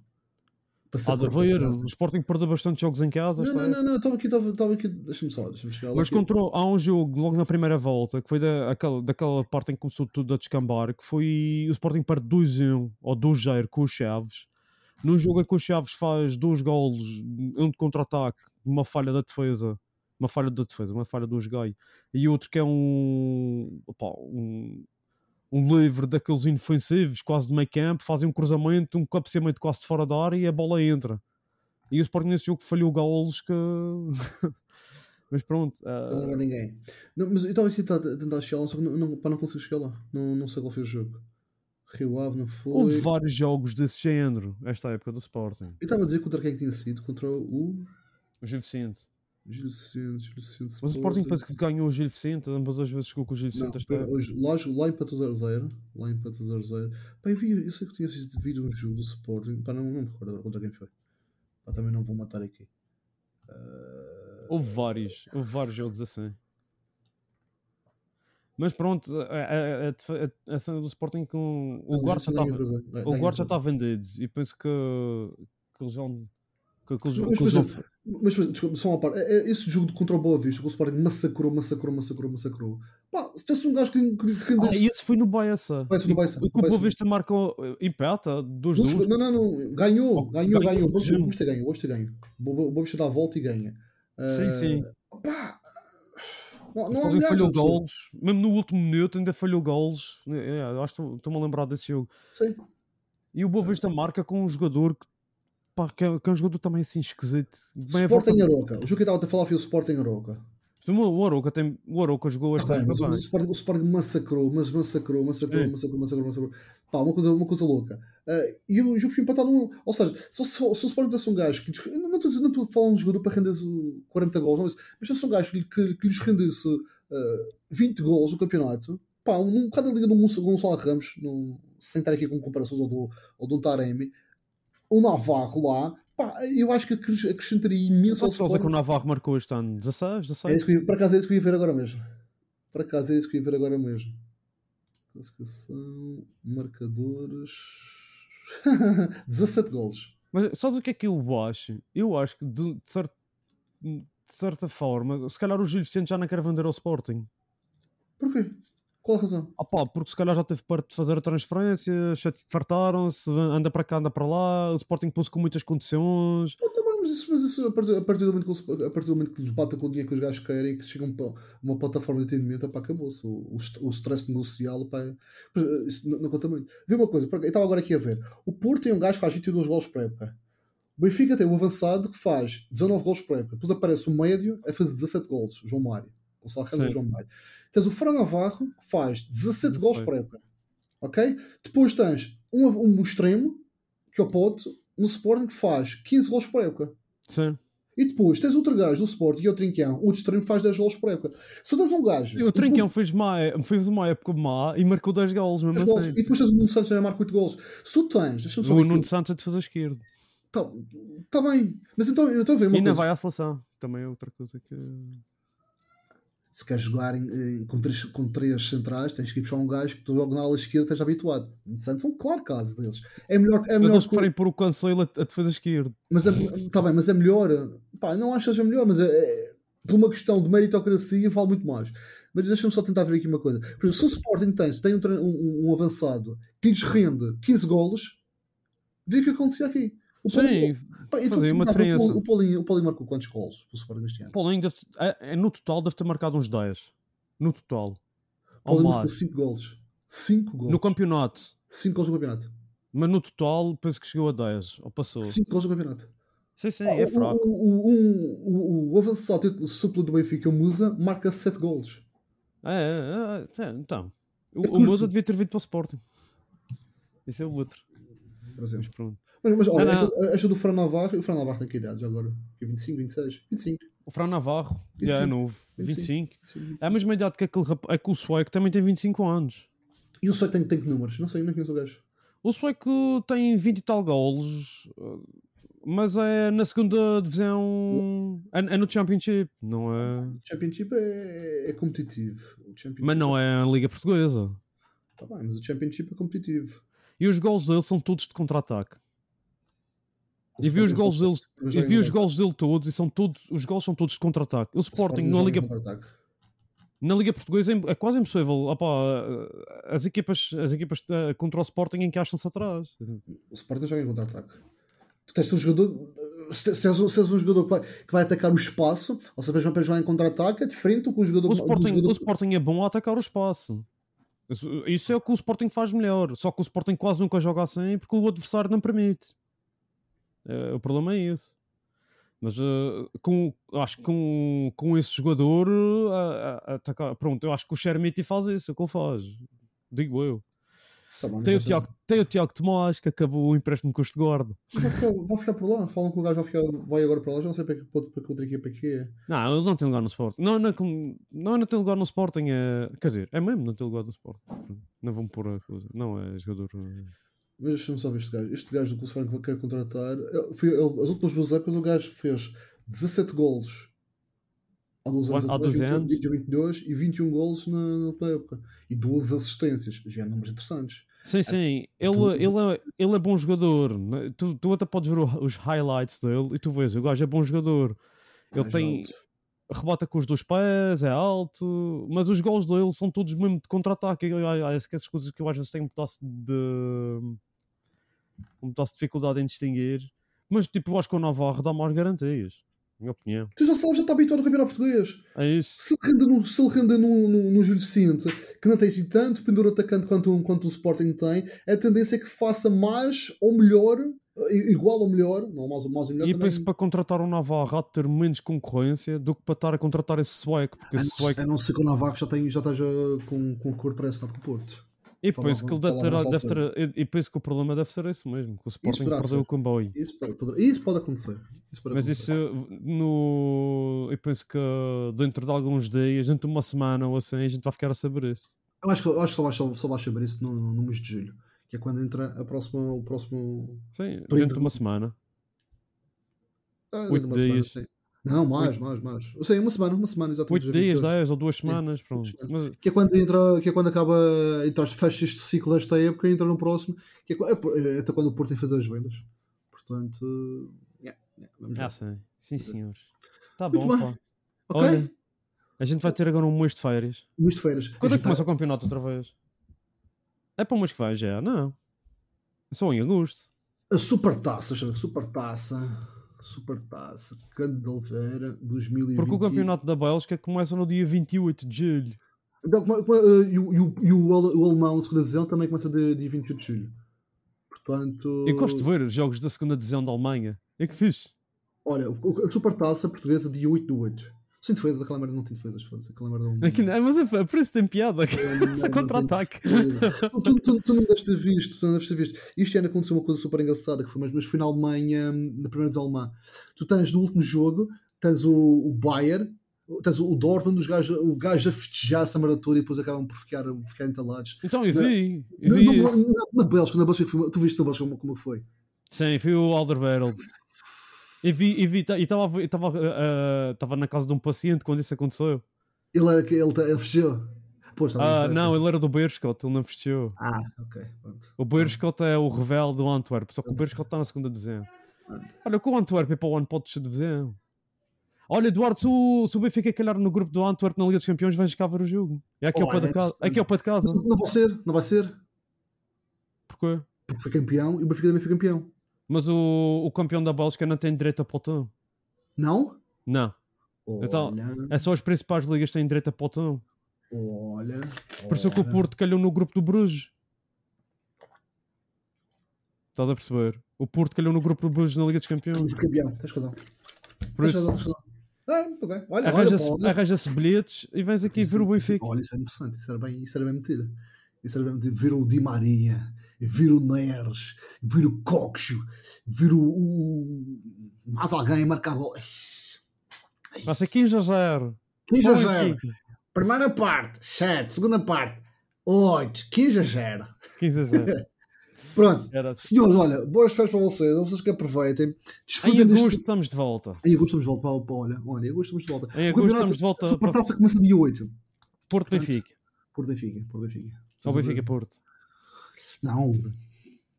Há de haver. parece. O Sporting perdeu bastante jogos em casa. Não, não, não, não, estava aqui, estava, aqui, deixa-me só, deixa-me chegar lá. Mas contra, há um jogo logo na primeira volta que foi da, aquela, daquela parte em que começou tudo a descambar que foi o Sporting perde 2-1 ou 2-0 com os Chaves. Num jogo em que o Chaves faz dois golos, um de contra-ataque, uma falha da defesa, uma falha da defesa, uma falha do Gai, e outro que é um, opá, um, um livre daqueles inofensivos, quase de meio campo, fazem um cruzamento, um cabeceamento quase de fora da área e a bola entra. E o Sporting nesse jogo falhou golos que. Mas pronto. ah, Não ninguém. Não, mas eu estava a tentar- tentar chegar lá, só que não, não, pá, não consigo chegar lá. Não, não sei qual foi o jogo. Rio Ave não foi. Houve vários jogos desse género, esta época do Sporting. Eu estava a dizer contra quem é que tinha sido? Contra o O Vicente. Gil Vicente, Gil Vicente. Mas o Sporting pensa que ganhou o Gil Vicente, ambas as vezes chegou com o Gil Não, Vicente espera, época. hoje, lá, lá empatou 0-0. Lá empatou 0-0. Pá, eu, vi, eu sei que tinha vídeo um jogo do Sporting. Pá, não, não me recordo contra quem foi. Pá, também não vou matar aqui. Ah, Houve vários, houve vários jogos assim. Mas pronto, a, cena do Sporting com o Guarda está 3-0. o Ganha Guarda já 3-0. está vendido e penso que, que eles vão que, que eles, que vão- mas, mas, desculpa, só uma parte. É- é Esse jogo contra o Boa Vista, que o Sporting massacrou, massacrou, massacrou, massacrou. Pá, se tivesse um gajo que, Ah, rendesse- e esse foi no Baessa. Ser no O. Boa Vista marcou empata, 2 Não, 2 não, não, não, ganhou, Oh, ganhou, ganhou, ganhou. O Boa Vista- sim. o Boa Vista ganha, o Boa Vista ganha. O Boa Vista dá a volta e ganha. Sim, Ah, sim. pá, Não, não falhou gols, mesmo no último minuto ainda falhou gols. É, eu acho que estou-me a lembrar desse jogo. Sim. E o Boa Vista marca com um jogador que, pá, que, é, que é um jogador também assim esquisito. Bem a Sporting Aroca. O jogo que eu estava a falar foi o Sporting Aroca. O Aroca, tem, o Aroca jogou Tá esta bem, mas o, Sporting, o Sporting massacrou, mas massacrou, massacrou, Sim. massacrou, massacrou, massacrou. Pá, uma coisa, uma coisa louca. Ah, e o jogo foi empatado num. Ou seja, se, se, se o Sporting tivesse um gajo que. Não estou não estou a falar um jogador para render o 40 gols, não é isso, mas se fosse um gajo que, que, que lhes rendesse ah, 20 gols no campeonato, pá, um, um bocado a liga do Gonçalo Ramos, no, sem estar aqui com comparações ou do, ou do Taremi, o Navarro lá, pá, eu acho que acres- acrescentaria imenso ao gols é que o Sporting. Navarro marcou este ano? 16? É 16? isso que eu, por acaso é isso que eu ia ver agora mesmo. Por acaso é isso que eu ia ver agora mesmo. Classificação, marcadores. 17 golos. Mas sabes o que é que eu acho? Eu acho que de, de de certa forma, se calhar o Gil Vicente já não quer vender ao Sporting. Porquê? Qual a razão? Ah pá, porque se calhar já teve perto de fazer a transferência, fartaram-se, anda para cá, anda para lá, o Sporting pôs com muitas condições. Pô, tá bem, mas isso, mas isso a, partir, a, partir do momento que, a partir do momento que lhes bata com o dinheiro que os gajos querem e que chegam para uma plataforma de atendimento, pá, acabou-se. O, o, o stress negocial, pá, é- isso não, não conta muito. Vê uma coisa, eu estava agora aqui a ver. O Porto tem um gajo que faz 22 gols por época. O Benfica tem um avançado que faz 19 gols por época. Depois aparece o médio a fazer 17 gols, João Mário. Gonçalo Ramos e Sim. João Mário. Tens o Fran Navarro que faz 17 Não gols por época. Ok? Depois tens um, um extremo, que é o Pote, no Sporting que faz 15 gols por época. Sim. E depois tens outro gajo do Sport e o Trinquião, o extremo faz 10 gols por época. Se tens um gajo. E o Trinquão fez, má, fez uma época má e marcou 10 gols, mesmo 10 gols, assim. e depois tens o Nuno Santos também marca 8 gols. Se tu tens, deixa-me só O. Nuno. Santos é de fazer esquerdo. Tá, bem, mas então eu estou a ver E ainda vai à seleção. Também é outra coisa que. Se queres jogar em- em- com, três, com três centrais, tens que ir puxar um gajo que tu joga na ala esquerda esteja habituado. Santos é um claro caso deles. É melhor. É Mas melhor eles que- preferem pôr o Cancelo a, a defesa esquerda. Mas é, tá bem, mas é melhor. Pá, não acho que seja melhor, mas é, é- por uma questão de meritocracia vale muito mais. Mas deixa-me só tentar ver aqui uma coisa. Por exemplo, se o Sporting tem, se tem um, um- um avançado que lhes rende 15 golos, vê o que acontecia aqui. O Paulinho- Sim, pá, e tu- fazia uma diferença. O Paulinho, o Paulinho marcou quantos golos para o Sporting este ano? Paulinho deve, é, é, no total deve ter marcado uns 10. No total. Ao Paulinho marcou mais. 5 golos. 5 golos. No campeonato. 5 golos no campeonato. Mas no total penso que chegou a 10. Ou passou. 5 golos no campeonato. Sim, sim, Ah, é o- fraco. O, o, o, o, o avançado suplo do Benfica, o Musa, marca 7 golos. É, é, é, é, então. O, É o curto. devia ter vindo para o Sporting. Esse é o outro. Por exemplo. Mas pronto. Mas, mas olha, Não, esta- esta do Fran Navarro, o Fran Navarro tem que idade agora? Que 25, 26? 25. O Fran Navarro 25. já é novo. 25. 25. 25, 25. É a mesma idade que aquele rapaz. É que o Sueco também tem 25 anos. E o Sueco tem, tem que números? Não sei, não conheço o gajo. O Sueco tem 20 e tal golos. uh, Mas é na segunda divisão. É, é no Championship. Não é. O Championship é, é competitivo. O Championship Mas não é a Liga Portuguesa. Tá bem, mas o Championship é competitivo. E os gols dele são todos de contra-ataque. E vi os gols dele, e vi os gols dele todos e são todos, os gols são todos de contra-ataque. O Sporting na Liga, na Liga Portuguesa é é quase impossível. Opá, as equipas, as equipas eh, contra o Sporting encaixam-se atrás. O Sporting joga em contra-ataque. Tu tens um jogador. Se, és, um- se és um jogador que vai, que vai atacar o espaço, ou seja, para jogar em contra-ataque, é diferente do que o jogador O Sporting, jogador- o Sporting é bom a atacar o espaço. Isso, isso é o que o Sporting faz melhor. Só que o Sporting quase nunca joga assim porque o adversário não permite. Eh, o problema é esse. Mas eh, com, acho que com, com esse jogador, eh, a- a- atacar, pronto, eu acho que o Chermiti faz isso, é o que ele faz. Digo eu. Tá bem, Tem o, Tiago, tem o Tiago Tomás que acabou o empréstimo com este guarda. Vai ficar, vai ficar por lá. Falam que o gajo vai, ficar, vai agora para lá. Já não sei para que, para, para que outra equipa que é. Não, ele não tem lugar no Sporting. Não, não, é que- não, não tem lugar no Sporting. É, quer dizer, é mesmo não tem lugar no Sporting. Não vão pôr a coisa. Não é jogador. Mas deixa-me só ver este gajo. Este gajo do que o Sporting quer contratar. ele- Foi, ele- as últimas duas épocas o gajo fez 17 golos há dois anos Há atrás, 12 21, anos. 21, 22 e 21 golos na, na época. E duas assistências. Já é números interessantes. Sim, sim. Ele, tu- ele, é, ele é bom jogador. Tu, tu até podes ver os highlights dele e tu vês, o gajo é bom jogador. Ele Mais tem. alto. Rebota com os dois pés, é alto, mas os gols dele são todos mesmo de contra-ataque. Essas coisas que eu às vezes tenho um pedaço de. um pedaço de dificuldade em distinguir. Mas tipo, eu acho que o Navarro dá mais garantias. Minha opinião. Tu já sabes, já está habituado ao campeonato português. É isso. Se ele renda no, se ele renda no, no, no Gil Vicente, que não tem assim tanto pendor atacante quanto, um- quanto o Sporting tem, a tendência é que faça mais ou melhor, igual ou melhor, não mais ou mais ou melhor E eu também. penso que para contratar um Navarro há de ter menos concorrência do que para estar a contratar esse sueco, porque A esse não, sueco. a não ser que o Navarro já, tem, já esteja com, com a cor pré-assinado com o Porto. E falavam- penso que ele deve ter, deve ter. E penso que o problema deve ser esse mesmo, que o Sporting perdeu ser. o comboio. Isso pode, pode- isso pode acontecer. Isso pode Mas acontecer. isso no. Eu penso que dentro de alguns dias, dentro de uma semana ou assim, a gente vai ficar a saber isso. Eu acho que, eu acho que só, vais, só, só vais saber isso no, no mês de julho, que é quando entra a próxima, o próximo. Sim, Por dentro de uma semana. Ah, Oito semana, dias. sim. Não, mais, mais, mais. Eu sei, uma semana, uma semana, exatamente. 8 dia dias, 22. 10 ou 2 semanas, pronto. Mas, que é quando entra, que é quando acaba, entra, fecha este ciclo desta época e entra no próximo, que é, é é até quando o Porto tem que fazer as vendas. Portanto, yeah, yeah, vamos ah, sim, sim, senhores. Tá Muito bom, bem. pá. ok? Olha, a gente vai ter agora um mês de férias. Mês de feiras. Quando é que começa o campeonato outra vez? É para o mês que vai já? Não. É só em agosto. A Supertaça, chama Supertaça. Supertaça. Cândido de Oliveira, 2020. Porque o campeonato da Bélgica começa no dia 28 de julho. Então, como- como- eh, e o, e o, e o, o alemão, segunda divisão, também começa de, dia 28 de julho. Portanto, Eu gosto de ver os jogos da segunda divisão da Alemanha. É que fixe. olha, o- a Supertaça portuguesa, dia 8 do 8. Sem defesas, aquela merda não tem defesas, foda-se. Aquela merda não. Aqui, não- mas é, por isso tem piada. não- Essa contra-ataque. Tu, tu, tu não deves ter visto, tu não deves ter visto. Isto ano aconteceu uma coisa super engraçada, que foi mas, mas foi na Alemanha, na primeira divisão alemã. Tu tens no último jogo, tens o, o Bayern, tens o Dortmund, os gajos, o gajo a festejar-se a merda toda e depois acabam por ficar, ficar entalados. Então, eu vi. Na, na, na, na Bélgica, na Bélgica, tu viste na Bélgica como, como foi? Sim, fui o Alderweireld. E vi, e vi, e estava estava estava na casa de um paciente quando isso aconteceu. Ele era que ele, ele está Ah, não, ele era do Beerschot, ele não fechou. Ah, ok. Pronto. O Beerschot é o revel do Antwerp, só que o Beerschot está na segunda divisão. Olha, com o Antwerp é para o ano pode descer de divisão. Olha, Eduardo, se o, se o Benfica calhar no grupo do Antwerp na Liga dos Campeões, vais cá ver o jogo. É aqui ao pé Olha, da casa. É aqui ao pé de casa. Não, não vai ser, não vai ser, Porquê? porque foi campeão e o Benfica também foi campeão. Mas o, o campeão da Bélgica não tem direito a pelotão. Não? Não. Então, Olha, É só as principais ligas que têm direito a pelotão. olha. Por isso é que o. Porto calhou no grupo do Bruges. Estás a perceber? O Porto calhou no grupo do Bruges na Liga dos Campeões. Tens campeão, tens razão. Por Tens isso, razão. Ah, pois é. Olha, arranja-se arranja bilhetes e vens aqui Isso- ver o isso- Benfica. Olha, isso é interessante, isso era bem, isso era bem metido. Isso era bem metido. Ver o Di Maria, ver o Neres, ver o Coxo, ver o, o- mais alguém marcar gol. Vai ser 15 a 0. 15 a Bom 0. Benfica. Primeira parte, 7. Segunda parte, 8. 15 a 0. 15 a 0. Pronto. Era... Senhores, olha, boas férias para vocês. Vocês que aproveitem. Em Desfrutem agosto deste. estamos de volta. Em agosto estamos de volta para, para olha, olha, em agosto estamos de volta. Em agosto estamos de volta A para Supertaça começa dia 8. Porto Benfica. Por Benfica, por Benfica. Ou Benfica Porto. Não.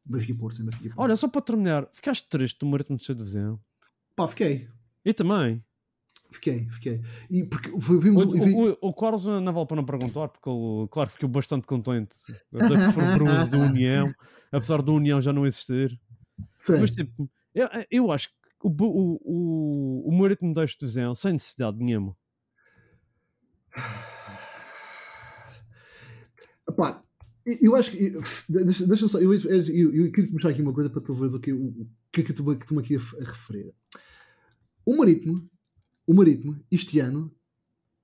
Benfica e Porto, sim, Benfica e Porto. Olha, só para terminar, ficaste triste do Marítimo de ser divisão? Pá, fiquei. E também. Fiquei, fiquei. E porque vimos. O, vi- o, o, o Carlos não vale para não perguntar, porque ele, claro, ficou bastante contente da fervoroso do União, apesar do União já não existir. sim. Mas tipo, eu, eu acho que o, o, o, o Marítimo desta divisão, sem necessidade nenhuma. Epá, eu- acho que. Deixa- Deixa-me só. Eu, eu, eu, queria te mostrar aqui uma coisa para tu veres o que, o, o que é que eu estou aqui a, a referir. O Marítimo, o Marítimo, este ano,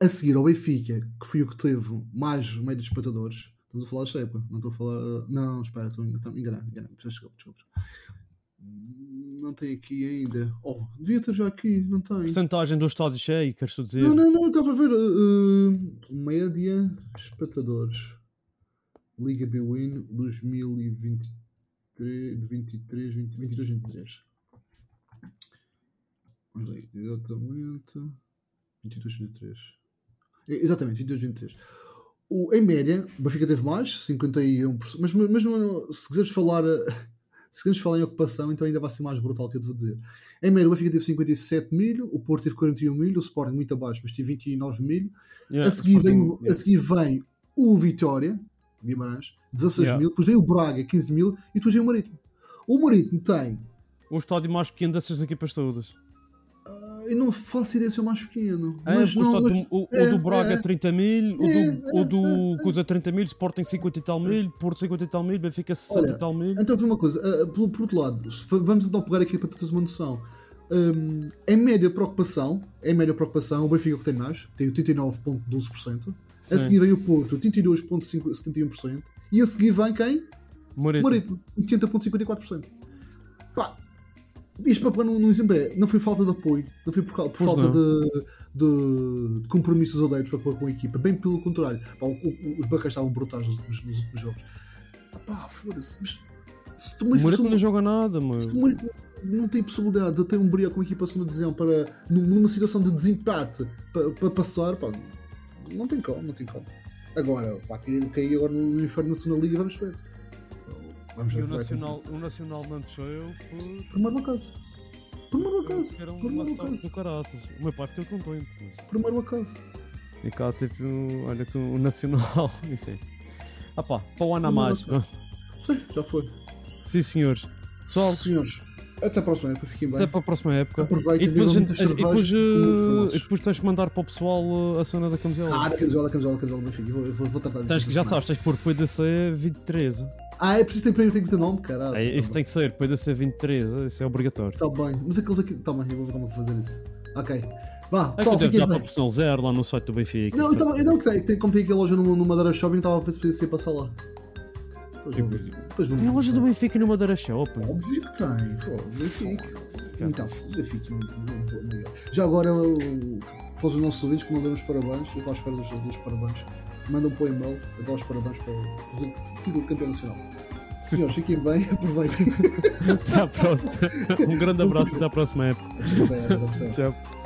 a seguir ao Benfica, que foi o que teve mais média de espectadores. Estamos a falar da Shepa, não estou a falar. Não, espera, estou a enganar, enganar. Desculpa, desculpa. Não tem aqui ainda. Oh, devia ter já aqui, não tem. Porcentagem do estádio cheio, queres dizer? Não, não, não, estava a ver. uh, média espectadores. Liga Bwin 2023, 23, 20, 22, 23. Vamos aí, exatamente. 22, 23. É, Exatamente, 22, 23. O, em média, o Benfica teve mais, 51%. Mas, mas não, se quiseres falar. Se quiseres falar em ocupação, então ainda vai ser mais brutal que eu te vou dizer. Em média, o Benfica teve 57 mil, o Porto teve 41 mil, o Sporting muito abaixo, mas teve 29 mil. Yeah, a, seguir vem, o- a yeah. seguir vem o Vitória, Guimarães, 16 Yeah. mil, depois vem o Braga, 15 mil, e depois vem o Marítimo. O Marítimo tem. O estádio mais pequeno dessas equipas todas. ah, eu não faço ideia se é o mais pequeno. É, mas não, o, mas- do, o, o é, do Braga é. 30 mil, o É, do, o do Cusa 30 mil, Sporting 50 e tal mil, Porto 50 e tal mil, Benfica 60 Olha, e tal mil. Então, vê uma coisa, ah, por, por outro lado, vamos então pegar aqui para teres uma noção. Hum, em média preocupação, em média preocupação, o Benfica que tem mais, tem 89,12%. A seguir vem o Porto, 82,71%. E a seguir vem quem? Marítimo, 80,54%. Pá, isto para não, não exemplo é, não foi falta de apoio, não foi por, por falta de, de, de compromissos odeiros para, para com a equipa, bem pelo contrário. Pá, o- o- os bacas estavam brutais nos últimos, nos últimos jogos. Pá, foda-se, mas se o O Benfica- Morito não joga nada, mano. se o não tem possibilidade de ter um brilho com a equipa segunda divisão para, num- numa situação de desempate para, para passar, pá, não tem como, não tem como. Agora, pá, cair, cair agora no inferno na segunda liga, vamos ver. Vamos E ver o o vai Nacional, o Nacional não desceu por. Primeiro acaso. Primeiro acaso. Era Primeiro uma acaso. do caraças. O meu pai ficou contente. Mas... Primeiro acaso. E cá, tipo, olha que o Nacional, enfim. Ah pá, para o ano a mais. Sim, já foi. Sim, senhores. Pessoal, Senhores, até a próxima época. Fiquem bem. até para a próxima época. Aproveitem, E depois, gente- e depois, eh, e depois tens de mandar para o pessoal uh, a cena da camisola. Ah, da camisola, da camisola, da camisola do Benfica. Eu Vou, vou, vou tratar disso. Tens, já sabes, tens de pôr PDC 23. Ah, é preciso ter, tem que ter nome, cara. É, isso tem que ser, PDC 23, isso é obrigatório. Está bem. Mas aqueles aqui. Tá bem, eu vou ver como é que fazer isso. Ok. Vá, É que pessoal, deve fiquem dar para bem. personal zero lá no site do Benfica. Não, tava- eu não que tem, que tem, como tem aqui a loja no, no Madeira Shopping, estava a ver se podia ser passar lá. Vou Tem a loja do Benfica no Madeira Shopping. Óbvio que tem, pô, Benfica. Então, Benfica, obrigado. Já agora, para os nossos ouvintes que mandaram os parabéns, eu estou à espera dos, dos parabéns. Mandam para o e-mail, eu dou os parabéns para o título de campeão nacional. Senhores, fiquem bem, aproveitem. Até à próxima. Um grande abraço e até à próxima época. Zero. Tchau.